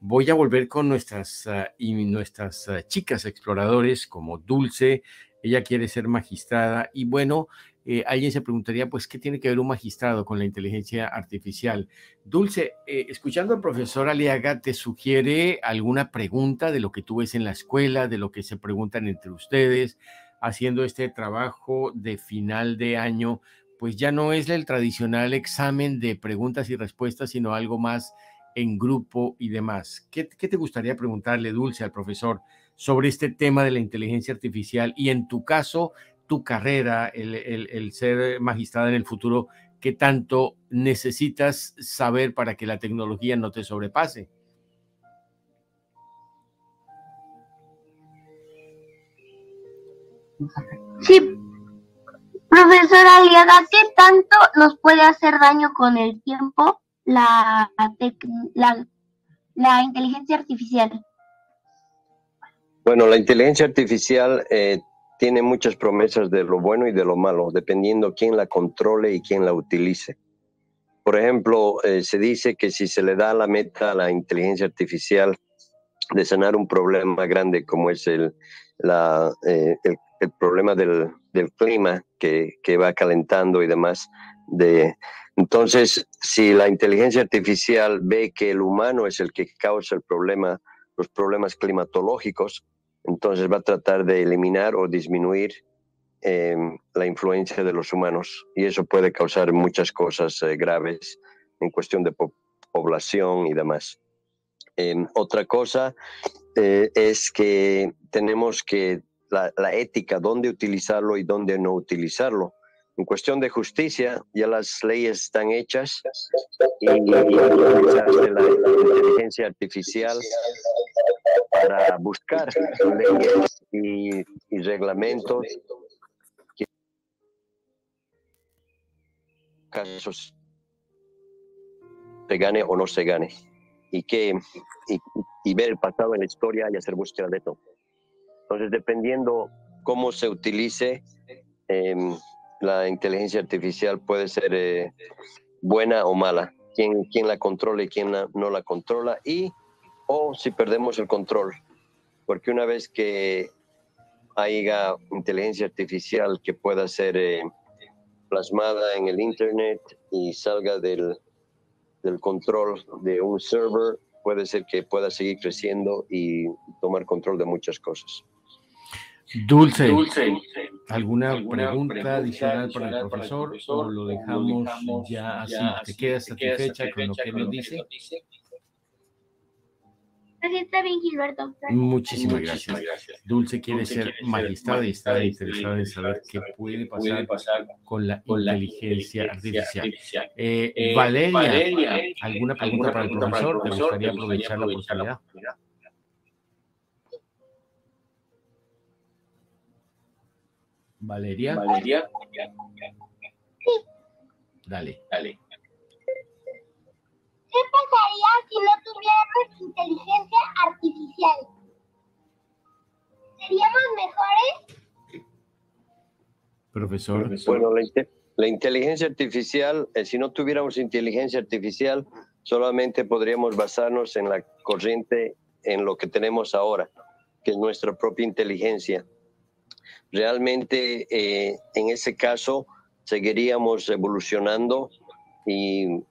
Voy a volver con nuestras, ah, y nuestras ah, chicas exploradores como Dulce, ella quiere ser magistrada y bueno, eh, alguien se preguntaría, pues, ¿qué tiene que ver un magistrado con la inteligencia artificial? Dulce, eh, escuchando al profesor Aliaga, ¿te sugiere alguna pregunta de lo que tú ves en la escuela, de lo que se preguntan entre ustedes, haciendo este trabajo de final de año? Pues ya no es el tradicional examen de preguntas y respuestas, sino algo más en grupo y demás. ¿Qué, te gustaría preguntarle, Dulce, al profesor? sobre este tema de la inteligencia artificial y en tu caso, tu carrera, el, ser magistrada en el futuro, ¿qué tanto necesitas saber para que la tecnología no te sobrepase? Sí, profesora Aliaga, ¿qué tanto nos puede hacer daño con el tiempo la, la, inteligencia artificial? Bueno, la inteligencia artificial eh, tiene muchas promesas de lo bueno y de lo malo, dependiendo quién la controle y quién la utilice. Por ejemplo, eh, se dice que si se le da la meta a la inteligencia artificial de sanar un problema grande como es el, la, eh, el, problema del, clima que, que, va calentando y demás, de, entonces si la inteligencia artificial ve que el humano es el que causa el problema, los problemas climatológicos, entonces va a tratar de eliminar o disminuir em, la influencia de los humanos y eso puede causar muchas cosas eh, graves en cuestión de población y demás. Em, otra cosa eh, es que tenemos que la, ética, dónde utilizarlo y dónde no utilizarlo. En cuestión de justicia, ya las leyes están hechas y, y la inteligencia artificial para buscar leyes y, reglamentos que casos se gane o no se gane y que y, ver el pasado en la historia y hacer búsqueda de todo. Entonces, dependiendo cómo se utilice, em, la inteligencia artificial puede ser eh, buena o mala. Quién, quién la controla y quién no la controla. Y o si perdemos el control. Porque una vez que haya inteligencia artificial que pueda ser eh, plasmada en el Internet y salga del, del control de un server, puede ser que pueda seguir creciendo y tomar control de muchas cosas. Dulce, ¿alguna pregunta, adicional para el profesor, o lo dejamos ya así? ¿Te quedas satisfecha con lo que nos dice? está bien, Gilberto. Muchísimas gracias. Dulce quiere ser magistrada y está interesada en saber qué puede pasar, con la inteligencia artificial. Eh, eh, Valeria, ¿alguna pregunta para el profesor? ¿Te gustaría aprovechar la oportunidad? Valeria. Valeria. Dale. Dale. ¿Qué pasaría si no tuviéramos inteligencia artificial? ¿Seríamos mejores? Profesor. Bueno, la, inteligencia artificial, eh, si no tuviéramos inteligencia artificial, solamente podríamos basarnos en la corriente, en lo que tenemos ahora, que es nuestra propia inteligencia. Realmente, eh, en ese caso, seguiríamos evolucionando y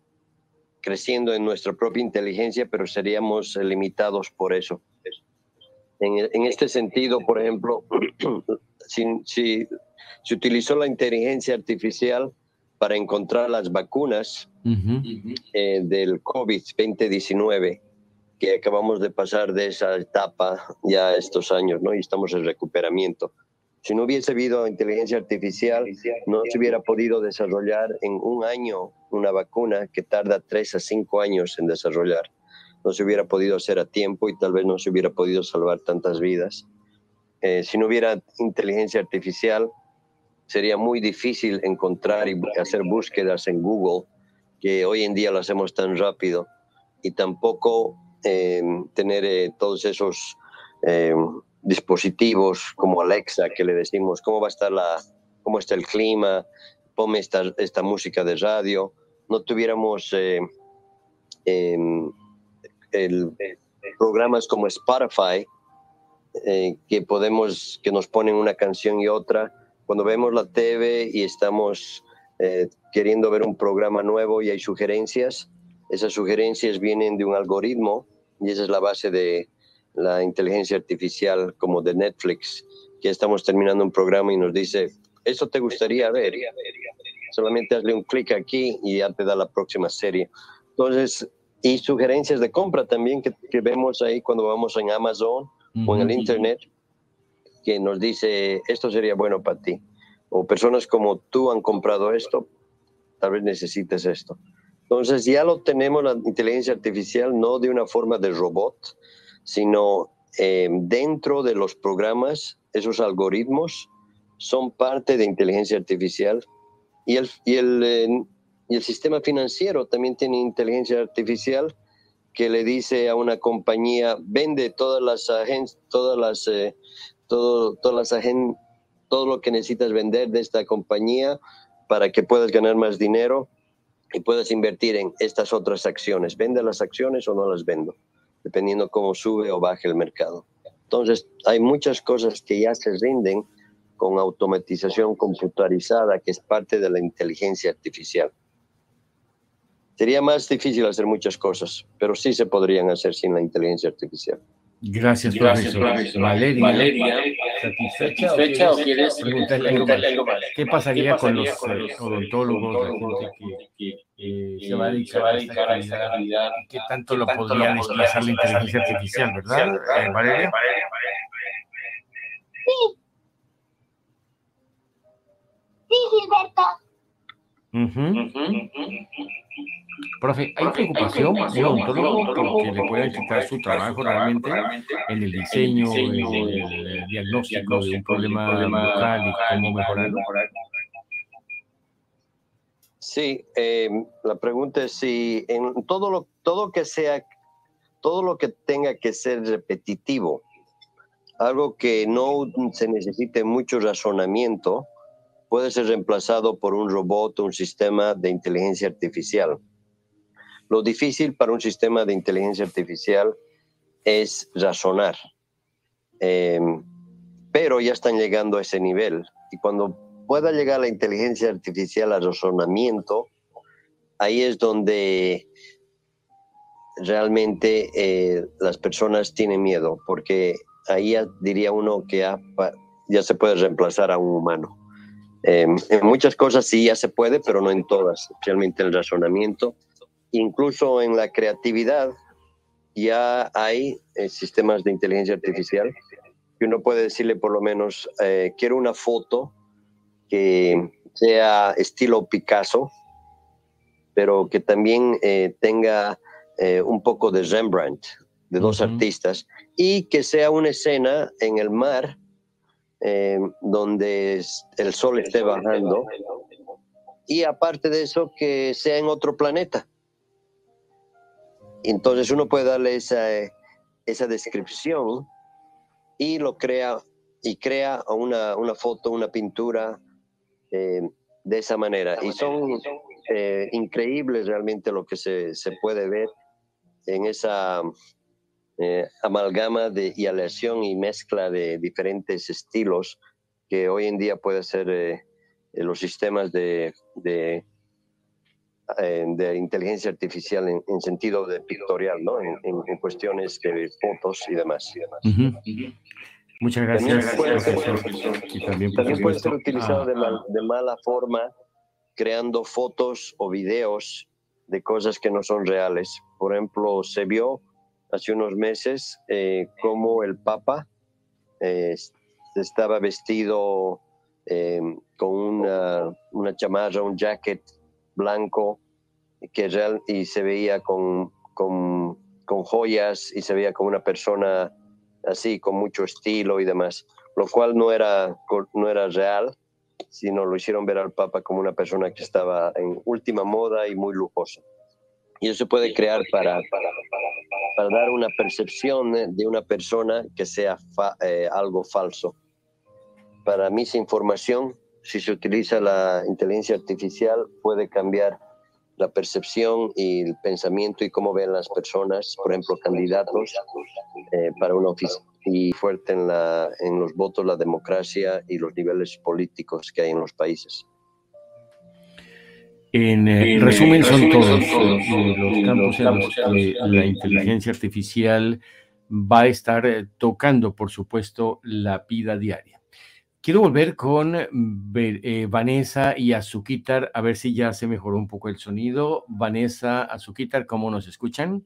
creciendo en nuestra propia inteligencia, pero seríamos limitados por eso. En, este sentido, por ejemplo, si, si, se utilizó la inteligencia artificial para encontrar las vacunas eh, del COVID-2019, que acabamos de pasar de esa etapa ya estos años, ¿no? Y estamos en recuperamiento. Si no hubiese habido inteligencia artificial, no se hubiera podido desarrollar en un año una vacuna que tarda tres a cinco años en desarrollar. No se hubiera podido hacer a tiempo y tal vez no se hubiera podido salvar tantas vidas. Eh, si no hubiera inteligencia artificial, sería muy difícil encontrar y hacer búsquedas en Google, que hoy en día lo hacemos tan rápido, y tampoco eh, tener eh, todos esos dispositivos como Alexa que le decimos cómo va a estar la, cómo está el clima, ponme esta, esta música de radio, no tuviéramos eh, em, programas como Spotify eh, que podemos, que nos ponen una canción y otra. Cuando vemos la TV y estamos eh, queriendo ver un programa nuevo y hay sugerencias, esas sugerencias vienen de un algoritmo y esa es la base de, la inteligencia artificial como de Netflix, que estamos terminando un programa y nos dice, ¿eso te gustaría ver? Solamente hazle un clic aquí y ya te da la próxima serie. Entonces, y sugerencias de compra también que, vemos ahí cuando vamos en Amazon o en el Internet, que nos dice, esto sería bueno para ti. O personas como tú han comprado esto, tal vez necesites esto. Entonces ya lo tenemos la inteligencia artificial no de una forma de robot, sino eh, dentro de los programas, esos algoritmos son parte de inteligencia artificial y el, y el, eh, y el sistema financiero también tiene inteligencia artificial que le dice a una compañía, vende todas las agencias, todas las, eh, todo, todas las todo lo que necesitas vender de esta compañía para que puedas ganar más dinero y puedas invertir en estas otras acciones. ¿Vende las acciones o no las vendo? Dependiendo cómo sube o baje el mercado. Entonces, hay muchas cosas que ya se rinden con automatización computarizada, que es parte de la inteligencia artificial. Sería más difícil hacer muchas cosas, pero sí se podrían hacer sin la inteligencia artificial. Gracias, profesor. Valeria, Valeria ¿satisfecha, o quieres preguntarle algo más? ¿Qué pasaría con los odontólogos, la gente que eh, se va a dedicar a esta actividad? ¿Qué tanto lo podría desplazar la inteligencia artificial, verdad, eh, Valeria? Sí. Sí, Gilberto. Profe, ¿hay preocupación de odontólogo porque le puedan quitar su trabajo realmente en el diseño, en el diagnóstico de un problema y cómo mejorarlo? Sí, em, la pregunta es si en todo lo, todo que sea, todo lo que tenga que ser repetitivo, algo que no se necesite mucho razonamiento, puede ser reemplazado por un robot o un sistema de inteligencia artificial. Lo difícil para un sistema de inteligencia artificial es razonar, em, pero ya están llegando a ese nivel. Y cuando pueda llegar la inteligencia artificial al razonamiento, ahí es donde realmente eh, las personas tienen miedo, porque ahí diría uno que ya, se puede reemplazar a un humano. Em, en muchas cosas sí ya se puede, pero no en todas, especialmente el razonamiento. Incluso en la creatividad ya hay eh, sistemas de inteligencia artificial que uno puede decirle por lo menos, eh, quiero una foto que sea estilo Picasso, pero que también eh, tenga un poco de Rembrandt, de dos artistas, y que sea una escena en el mar donde el sol esté bajando y aparte de eso que sea en otro planeta. Entonces uno puede darle esa, esa descripción y lo crea y crea una, una foto, una pintura eh, de esa manera. Y son eh, increíbles realmente lo que se, se puede ver en esa eh, amalgama de, y aleación y mezcla de diferentes estilos que hoy en día puede ser los sistemas de, eh, de inteligencia artificial en, sentido de pictorial, ¿no? En, cuestiones de fotos y demás. Muchas gracias. También puede ser, utilizado de, de mala forma, creando fotos o videos de cosas que no son reales. Por ejemplo, se vio hace unos meses eh, cómo el Papa eh, estaba vestido eh, con una, una, chamarra, un jacket blanco que real, y se veía con, con, con, joyas y se veía como una persona así, con mucho estilo y demás, lo cual no era, no era real, sino lo hicieron ver al Papa como una persona que estaba en última moda y muy lujosa. Y eso puede crear para, para, dar una percepción de una persona que sea eh, algo falso. Para información, si se utiliza la inteligencia artificial, puede cambiar la percepción y el pensamiento y cómo ven las personas, por ejemplo, candidatos eh, para una oficina y fuerte en, la, en los votos, la democracia y los niveles políticos que hay en los países. En eh, resumen, son todos los campos en los que la inteligencia artificial va a estar eh, tocando, por supuesto, la vida diaria. Quiero volver con eh, Vanessa y Azuquitar, a ver si ya se mejoró un poco el sonido. Vanessa, Azuquitar, ¿cómo nos escuchan?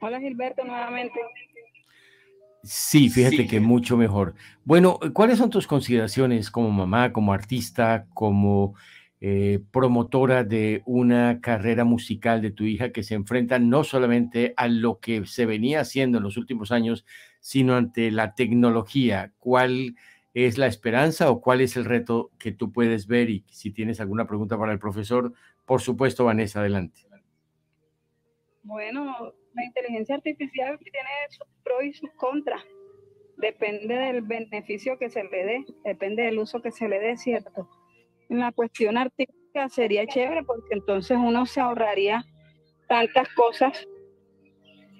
Hola Gilberto, nuevamente. Sí, fíjate que mucho mejor. Bueno, ¿cuáles son tus consideraciones como mamá, como artista, como eh, promotora de una carrera musical de tu hija que se enfrenta no solamente a lo que se venía haciendo en los últimos años, sino ante la tecnología? ¿Cuál es la esperanza o cuál es el reto que tú puedes ver? Y si tienes alguna pregunta para el profesor, por supuesto, Vanessa, adelante. Bueno, la inteligencia artificial tiene sus pros y sus contras. Depende del beneficio que se le dé, depende del uso que se le dé, ¿cierto? En la cuestión artística sería chévere porque entonces uno se ahorraría tantas cosas,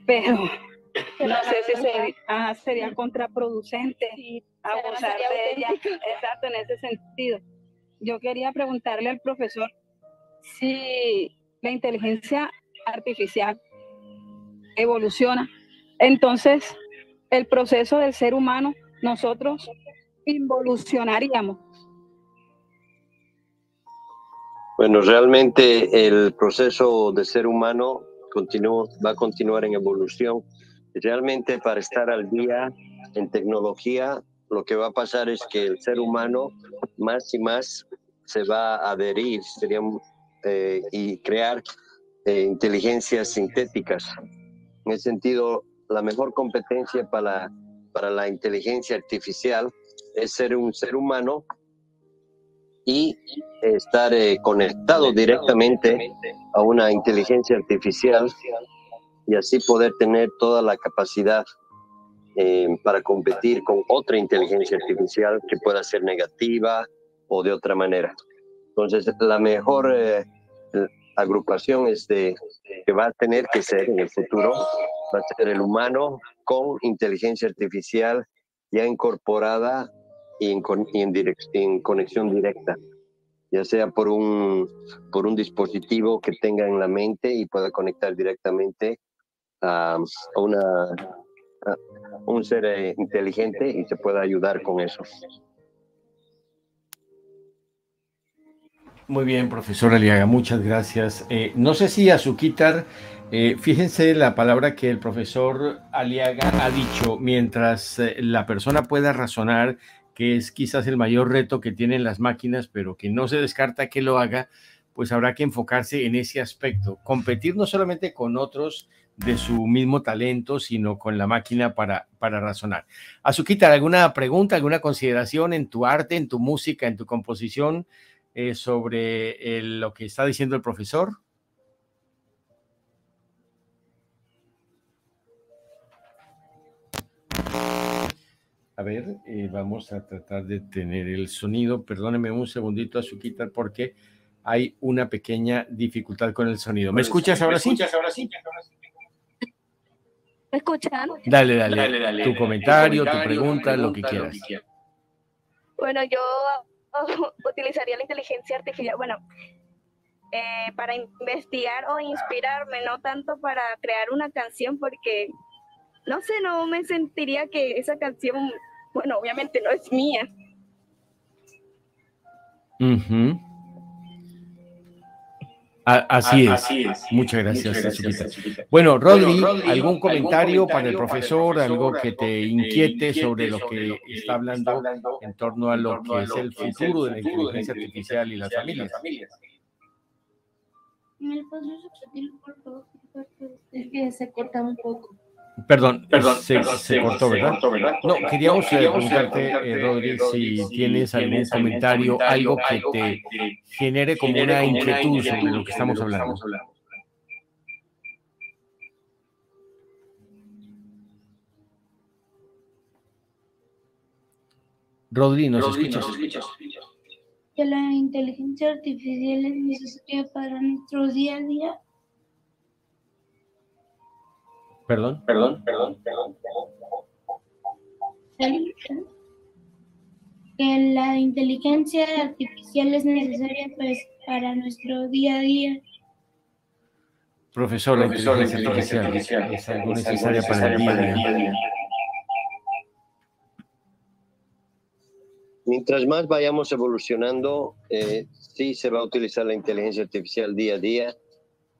pero no sé si sería contraproducente abusar de ella. Exacto, en ese sentido. Yo quería preguntarle al profesor si la inteligencia artificial evoluciona. Entonces, el proceso del ser humano, nosotros involucionaríamos. Bueno, realmente el proceso del ser humano va a continuar en evolución. Realmente para estar al día en tecnología, lo que va a pasar es que el ser humano más y más se va a adherir eh, y crear eh, inteligencias sintéticas. En ese sentido, la mejor competencia para, para la inteligencia artificial es ser un ser humano y estar eh, conectado directamente a una inteligencia artificial y así poder tener toda la capacidad eh, para competir con otra inteligencia artificial que pueda ser negativa o de otra manera. Entonces, la mejor eh, agrupación este, que va a tener que ser en el futuro, va a ser el humano con inteligencia artificial ya incorporada y en, en, conexión directa, ya sea por un, por un dispositivo que tenga en la mente y pueda conectar directamente a, una, un ser eh, inteligente y se pueda ayudar con eso. Muy bien, profesor Aliaga, muchas gracias. Eh, no sé si a su quitar, eh, fíjense la palabra que el profesor Aliaga ha dicho, mientras la persona pueda razonar, que es quizás el mayor reto que tienen las máquinas, pero que no se descarta que lo haga, pues habrá que enfocarse en ese aspecto, competir no solamente con otros de su mismo talento, sino con la máquina para, para razonar. Azuquita, ¿alguna pregunta, alguna consideración en tu arte, en tu música, en tu composición? Eh, sobre lo que está diciendo el profesor? A ver, eh, vamos a tratar de tener el sonido. Perdóneme un segundito, Azuquita, porque hay una pequeña dificultad con el sonido. ¿Me escuchas ahora sí? ¿Me escuchas ahora sí? ¿Me escuchan? Dale, dale, tu, comentario, tu pregunta, lo que quieras. Bueno, yo utilizaría la inteligencia artificial. Bueno, eh, para investigar o inspirarme, no tanto para crear una canción, porque no sé, no me sentiría que esa canción, bueno, obviamente no es mía. Así, es. Muchas gracias, Bueno, Rodri, ¿algún, comentario para el profesor, algo que te inquiete sobre lo que está hablando en torno a lo que es el futuro de la inteligencia artificial y las familias? ¿Me Es que se corta un poco. Perdón, perdón, se, se, cortó, ¿verdad? No, queríamos eh, preguntarte, eh, Rodríguez, si tienes algún comentario, algo que te genere como una inquietud sobre lo que estamos hablando. Rodri, ¿nos escuchas? Que la inteligencia artificial es necesaria para nuestro día a día Perdón, perdón, perdón, perdón. Que la inteligencia artificial es necesaria pues, para nuestro día a día. Profesor, la inteligencia artificial es algo necesaria para el día a día. Mientras más vayamos evolucionando, eh, sí se va a utilizar la inteligencia artificial día a día,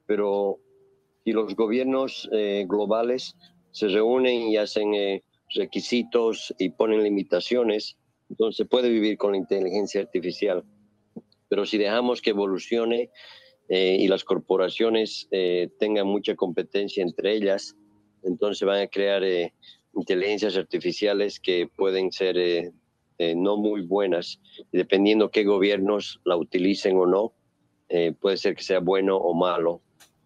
pero y los gobiernos eh, globales se reúnen y hacen eh, requisitos y ponen limitaciones, entonces se puede vivir con la inteligencia artificial. Pero si dejamos que evolucione eh, y las corporaciones tengan mucha competencia entre ellas, entonces van a crear inteligencias artificiales que pueden ser no muy buenas. Y dependiendo qué gobiernos la utilicen o no, puede ser que sea bueno o malo.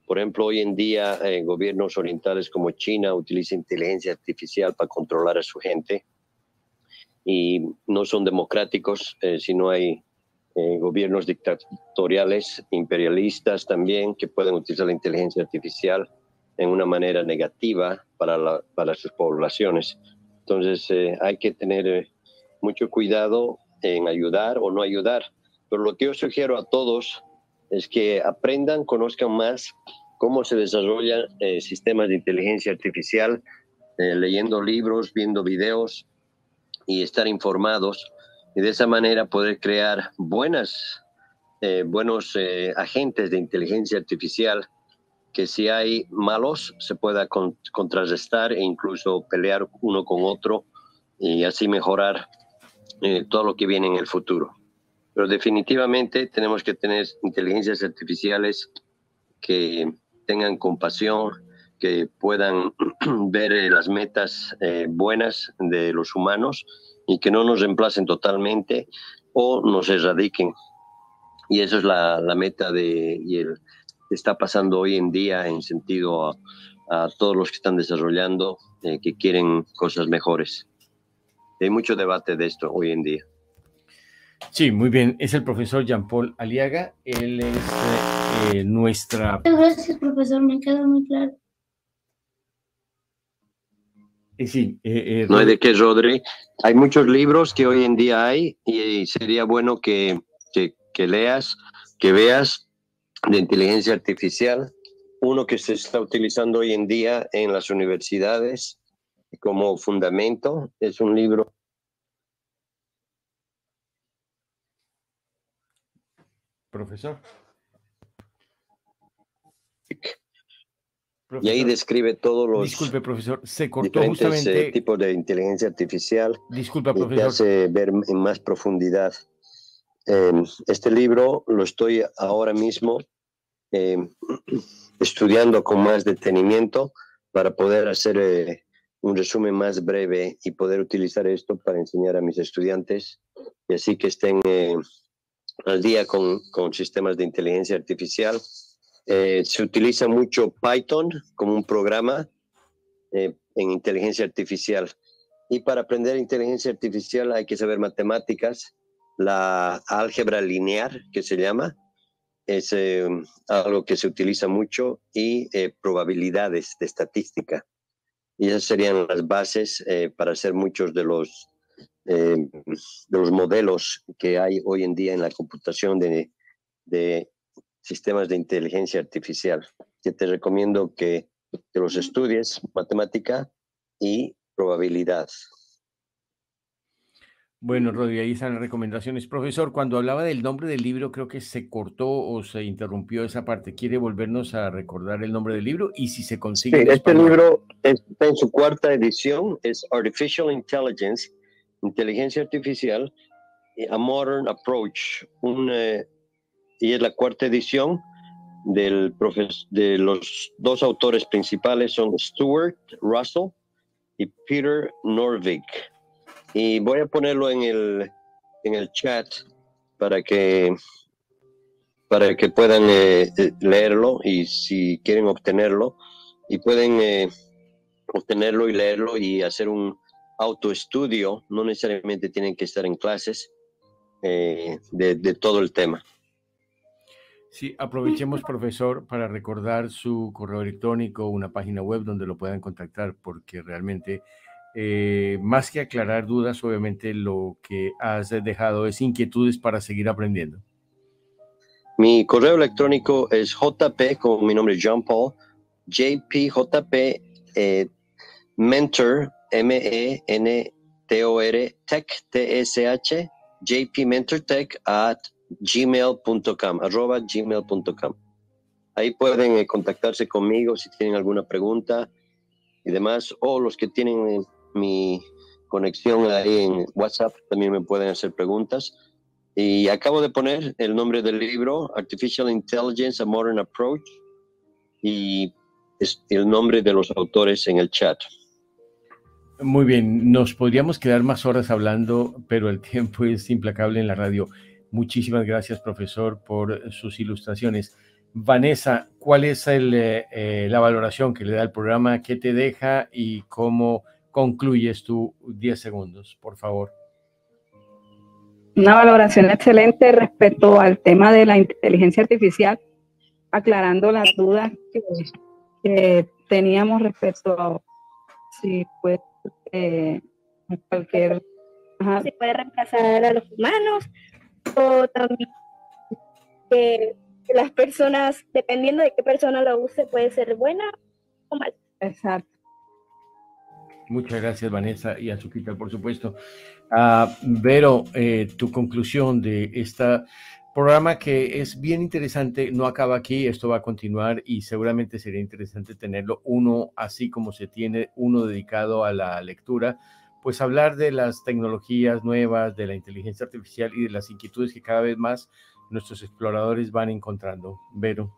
Por ejemplo, hoy en día eh, gobiernos orientales como China utilizan inteligencia artificial para controlar a su gente y no son democráticos, eh, sino hay eh, gobiernos dictatoriales, imperialistas también, que pueden utilizar la inteligencia artificial en una manera negativa para, para sus poblaciones. Entonces hay que tener mucho cuidado en ayudar o no ayudar. Pero lo que yo sugiero a todos es que aprendan, conozcan más cómo se desarrollan eh, sistemas de inteligencia artificial, eh, leyendo libros, viendo videos y estar informados y de esa manera poder crear buenas, eh, buenos agentes de inteligencia artificial que si hay malos se pueda contrarrestar e incluso pelear uno con otro y así mejorar todo lo que viene en el futuro. Pero definitivamente tenemos que tener inteligencias artificiales que tengan compasión, que puedan ver eh, las metas eh, buenas de los humanos y que no nos reemplacen totalmente o nos erradiquen. Y eso es la, meta de y el está pasando hoy en día en sentido a, todos los que están desarrollando, eh, que quieren cosas mejores. Hay mucho debate de esto hoy en día. Sí, muy bien. Es el profesor Jean-Paul Aliaga. Él es eh, nuestra... Gracias, profesor. Me queda muy claro. Sí, eh, eh, no hay de qué, Rodri. Hay muchos libros que hoy en día hay y sería bueno que, que, leas, que veas de inteligencia artificial. Uno que se está utilizando hoy en día en las universidades como fundamento es un libro Profesor. y ahí describe todos los disculpe profesor se cortó eh, justamente tipos de inteligencia artificial disculpa profesor. y hace ver en más profundidad. Em, este libro lo estoy ahora mismo em, estudiando con más detenimiento para poder hacer eh, un resumen más breve y poder utilizar esto para enseñar a mis estudiantes y así que estén eh, al día con, sistemas de inteligencia artificial. Eh, se utiliza mucho Python como un programa eh, en inteligencia artificial. Y para aprender inteligencia artificial hay que saber matemáticas, la álgebra lineal, que se llama, es eh, algo que se utiliza mucho, y probabilidades de estadística. Y esas serían las bases para hacer muchos de los eh, de los modelos que hay hoy en día en la computación de, de sistemas de inteligencia artificial, que te recomiendo que, que los estudies, matemática y probabilidad. Bueno, Rodri, ahí están las recomendaciones. Profesor, cuando hablaba del nombre del libro, creo que se cortó o se interrumpió esa parte. ¿Quiere volvernos a recordar el nombre del libro? Y si se consigue. Sí, este libro está en su cuarta edición, es Artificial Intelligence, Inteligencia Artificial, A Modern Approach, eh, y es la cuarta edición del de los dos autores principales son Stuart Russell y Peter Norvig. Y voy a ponerlo en el, en el chat para que, para que puedan eh, eh, leerlo y si quieren obtenerlo, y pueden eh, obtenerlo y leerlo y hacer un autoestudio, no necesariamente tienen que estar en clases de, de todo el tema. Sí, aprovechemos, profesor, para recordar su correo electrónico, una página web donde lo puedan contactar, porque realmente eh, más que aclarar dudas, obviamente lo que has dejado es inquietudes para seguir aprendiendo. Mi correo electrónico es jp, como mi nombre es John Paul, jpjp, eh, mentor, M-E-N-T-O-R, tech, T-S-H, jpmentortech at gmail.com, arroba gmail.com. Ahí pueden eh, contactarse conmigo si tienen alguna pregunta y demás, o los que tienen mi conexión ahí en WhatsApp, también me pueden hacer preguntas. Y acabo de poner el nombre del libro, Artificial Intelligence, a Modern Approach, y el nombre de los autores en el chat. Muy bien, nos podríamos quedar más horas hablando, pero el tiempo es implacable en la radio. Muchísimas gracias, profesor, por sus ilustraciones. Vanessa, ¿cuál es el, eh, eh, la valoración que le da el programa? ¿Qué te deja y cómo concluyes tú 10 segundos, por favor. Una valoración excelente respecto al tema de la inteligencia artificial, aclarando las dudas que, teníamos respecto a si puede eh, cualquier... Si puede reemplazar a los humanos o también que las personas, dependiendo de qué persona lo use, puede ser buena o mala. Exacto. Muchas gracias, Vanessa, y a Suquita, por supuesto. Uh, Vero, eh, tu conclusión de este programa que es bien interesante, no acaba aquí, esto va a continuar y seguramente sería interesante tenerlo uno así como se tiene uno dedicado a la lectura, pues hablar de las tecnologías nuevas, de la inteligencia artificial y de las inquietudes que cada vez más nuestros exploradores van encontrando. Vero.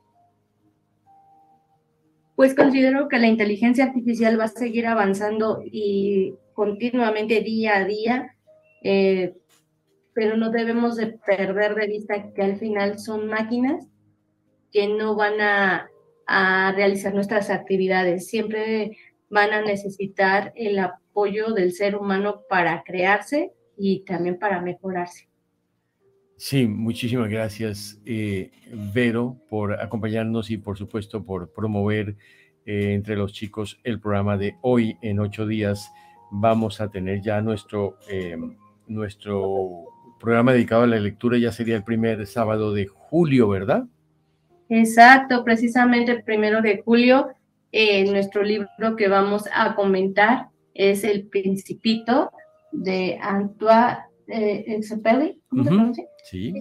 Pues considero que la inteligencia artificial va a seguir avanzando y continuamente día a día, eh, pero no debemos de perder de vista que al final son máquinas que no van a, a realizar nuestras actividades. Siempre van a necesitar el apoyo del ser humano para crearse y también para mejorarse. Sí, muchísimas gracias, eh, Vero, por acompañarnos y por supuesto por promover eh, entre los chicos el programa de hoy en ocho días. Vamos a tener ya nuestro, eh, nuestro programa dedicado a la lectura, ya sería el primer sábado de julio, ¿verdad? Exacto, precisamente el primero de julio. nuestro libro que vamos a comentar es El Principito de Antoine eh, Exupéry, ¿cómo se pronuncia? Sí.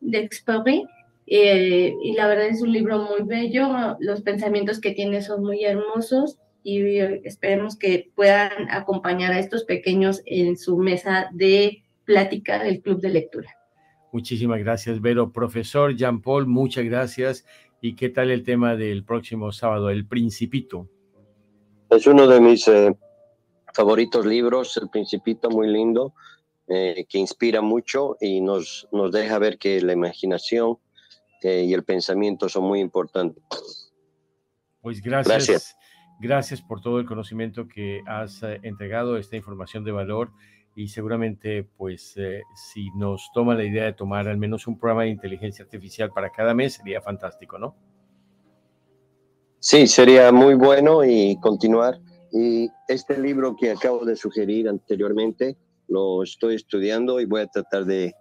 De Exupéry. Eh, y la verdad es un libro muy bello, los pensamientos que tiene son muy hermosos y esperemos que puedan acompañar a estos pequeños en su mesa de plática del club de lectura. Muchísimas gracias, Vero. Profesor Jean Paul, muchas gracias. ¿Y qué tal el tema del próximo sábado, El Principito? Es uno de mis eh, favoritos libros, El Principito, muy lindo. Eh, que inspira mucho y nos, nos deja ver que la imaginación eh, y el pensamiento son muy importantes. Pues gracias, gracias. por todo el conocimiento que has eh, entregado, esta información de valor y seguramente pues si nos toma la idea de tomar al menos un programa de inteligencia artificial para cada mes sería fantástico, ¿no? Sí, sería muy bueno y continuar. Y este libro que acabo de sugerir anteriormente, lo estoy estudiando y voy a tratar de,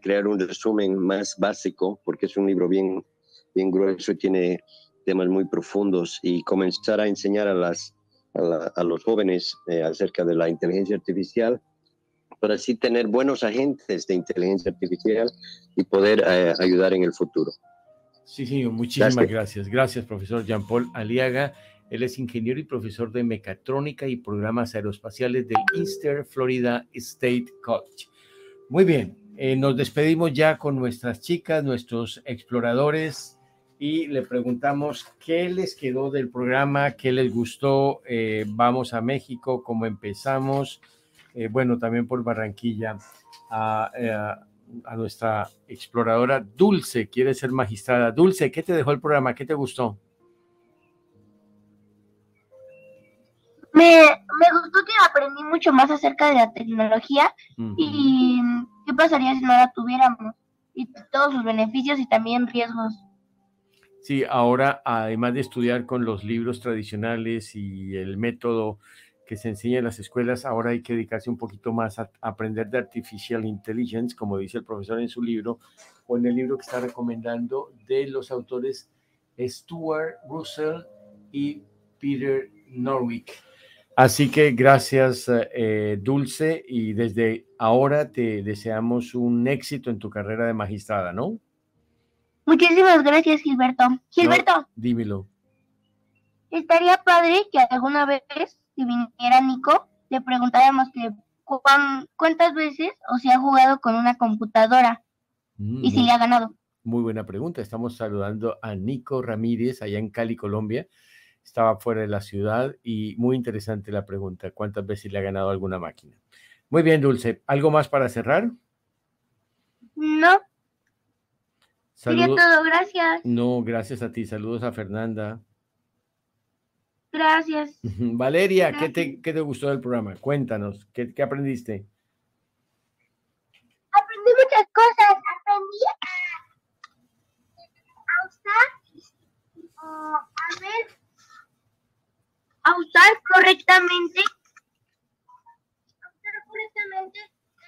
crear un resumen más básico porque es un libro bien, bien grueso y tiene temas muy profundos y comenzar a enseñar a, las, a, los jóvenes eh, acerca de la inteligencia artificial para así tener buenos agentes de inteligencia artificial y poder eh, ayudar en el futuro. Sí, sí, muchísimas gracias. Gracias, profesor Jean-Paul Aliaga. Él es ingeniero y profesor de mecatrónica y programas aeroespaciales del Eastern Florida State College. Muy bien, eh, nos despedimos ya con nuestras chicas, nuestros exploradores, y le preguntamos qué les quedó del programa, qué les gustó. Eh, vamos a México, cómo empezamos. Eh, bueno, también por Barranquilla. a, a nuestra exploradora Dulce, quiere ser magistrada. Dulce, ¿qué te dejó el programa? ¿Qué te gustó? Me, gustó que aprendí mucho más acerca de la tecnología y qué pasaría si no la tuviéramos y todos sus beneficios y también riesgos. Sí, ahora además de estudiar con los libros tradicionales y el método que se enseña en las escuelas, ahora hay que dedicarse un poquito más a aprender de artificial intelligence, como dice el profesor en su libro, o en el libro que está recomendando de los autores Stuart Russell y Peter Norwick. Así que gracias, eh, Dulce, y desde ahora te deseamos un éxito en tu carrera de magistrada, ¿no? Muchísimas gracias, Gilberto. Gilberto. dímelo. Estaría padre que alguna vez, si viniera Nico, le preguntáramos que cuántas veces o si ha jugado con una computadora y si le ha ganado. Muy buena pregunta. Estamos saludando a Nico Ramírez allá en Cali, Colombia estaba fuera de la ciudad y muy interesante la pregunta, ¿cuántas veces le ha ganado alguna máquina? Muy bien, Dulce. ¿Algo más para cerrar? No. Sería todo, gracias. No, gracias a ti. Saludos a Fernanda. Gracias. Valeria, ¿qué, te, ¿qué, te, gustó del programa? Cuéntanos, ¿qué, qué aprendiste? Aprendí muchas cosas. Aprendí a, usar, a ver a usar correctamente, usar correctamente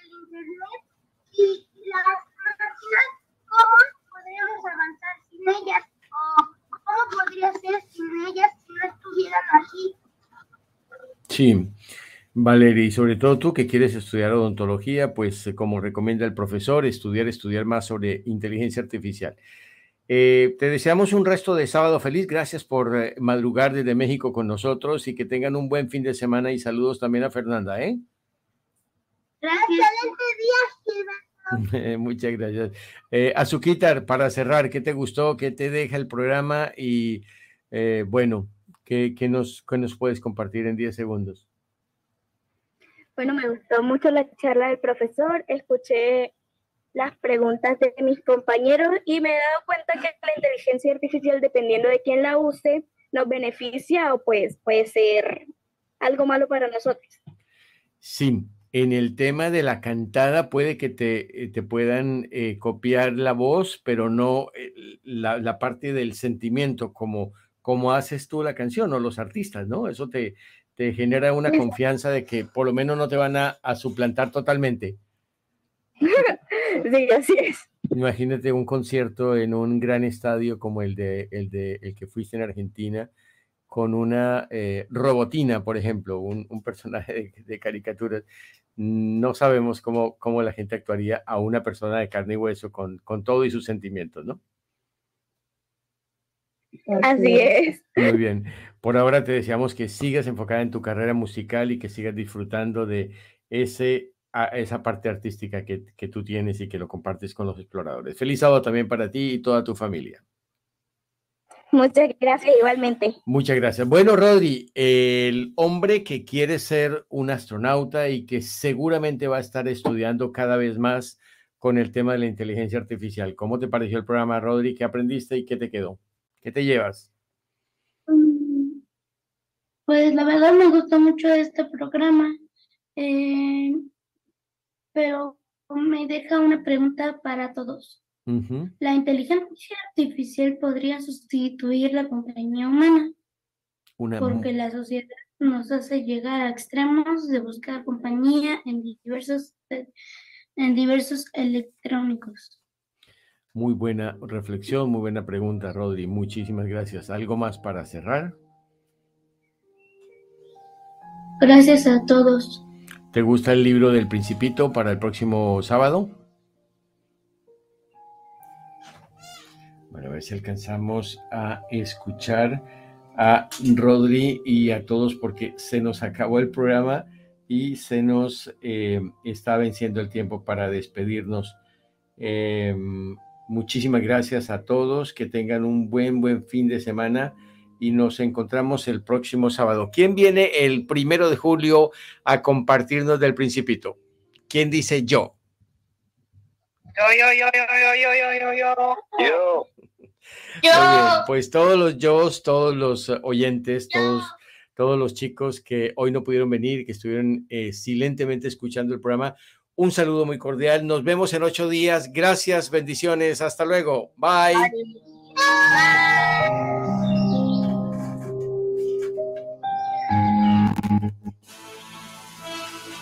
el Internet y las máquinas, cómo podríamos avanzar sin ellas o cómo podría ser sin ellas si no estuvieran aquí. Sí. Valeria, y sobre todo tú que quieres estudiar odontología, pues eh, como recomienda el profesor, estudiar, estudiar más sobre inteligencia artificial. Eh, te deseamos un resto de sábado feliz. Gracias por eh, madrugar desde México con nosotros y que tengan un buen fin de semana y saludos también a Fernanda, ¿eh? Gracias. día, Muchas gracias. Eh, Azuquitar, para cerrar, ¿qué te gustó? ¿Qué te deja el programa? Y eh, bueno, ¿qué, nos, ¿qué nos puedes compartir en 10 segundos? Bueno, me gustó mucho la charla del profesor. Escuché las preguntas de mis compañeros y me he dado cuenta que la inteligencia artificial, dependiendo de quién la use, nos beneficia o pues puede ser algo malo para nosotros. Sí, en el tema de la cantada puede que te, eh, te puedan eh, copiar la voz, pero no eh, la, la, parte del sentimiento, como, como haces tú la canción o los artistas, ¿no? Eso te, te genera una confianza de que por lo menos no te van a, a suplantar totalmente. sí, así es. Imagínate un concierto en un gran estadio como el de el, de, el que fuiste en Argentina, con una eh, robotina, por ejemplo, un, un personaje de, caricaturas. No sabemos cómo, cómo la gente actuaría a una persona de carne y hueso con, con todo y sus sentimientos, ¿no? Así es. Muy bien. Por ahora te deseamos que sigas enfocada en tu carrera musical y que sigas disfrutando de ese esa parte artística que, que, tú tienes y que lo compartes con los exploradores. Feliz sábado también para ti y toda tu familia. Muchas gracias, igualmente. Muchas gracias. Bueno, Rodri, el hombre que quiere ser un astronauta y que seguramente va a estar estudiando cada vez más con el tema de la inteligencia artificial. ¿Cómo te pareció el programa, Rodri? ¿Qué aprendiste y qué te quedó? ¿Qué te llevas? Mm, pues la verdad me gustó mucho este programa. Eh, pero me deja una pregunta para todos. ¿La inteligencia artificial podría sustituir la compañía humana? Porque la sociedad nos hace llegar a extremos de buscar compañía en diversos, en diversos electrónicos. Muy buena reflexión, muy buena pregunta, Rodri. Muchísimas gracias. ¿Algo más para cerrar? Gracias a todos. ¿Te gusta el libro del Principito para el próximo sábado? Bueno, a ver si alcanzamos a escuchar a Rodri y a todos porque se nos acabó el programa y se nos eh, está venciendo el tiempo para despedirnos. Em, muchísimas gracias a todos, que tengan un buen, buen fin de semana y nos encontramos el próximo sábado. ¿Quién viene el primero de julio a compartirnos del Principito? ¿Quién dice yo? Yo, yo, yo, yo, yo, yo, yo, yo. Yo. Yo. Pues todos los yo, todos los oyentes, todos, todos los chicos que hoy no pudieron venir, que estuvieron eh, silentemente escuchando el programa, un saludo muy cordial. Nos vemos en ocho días. Gracias, bendiciones. Hasta luego. Bye. Bye.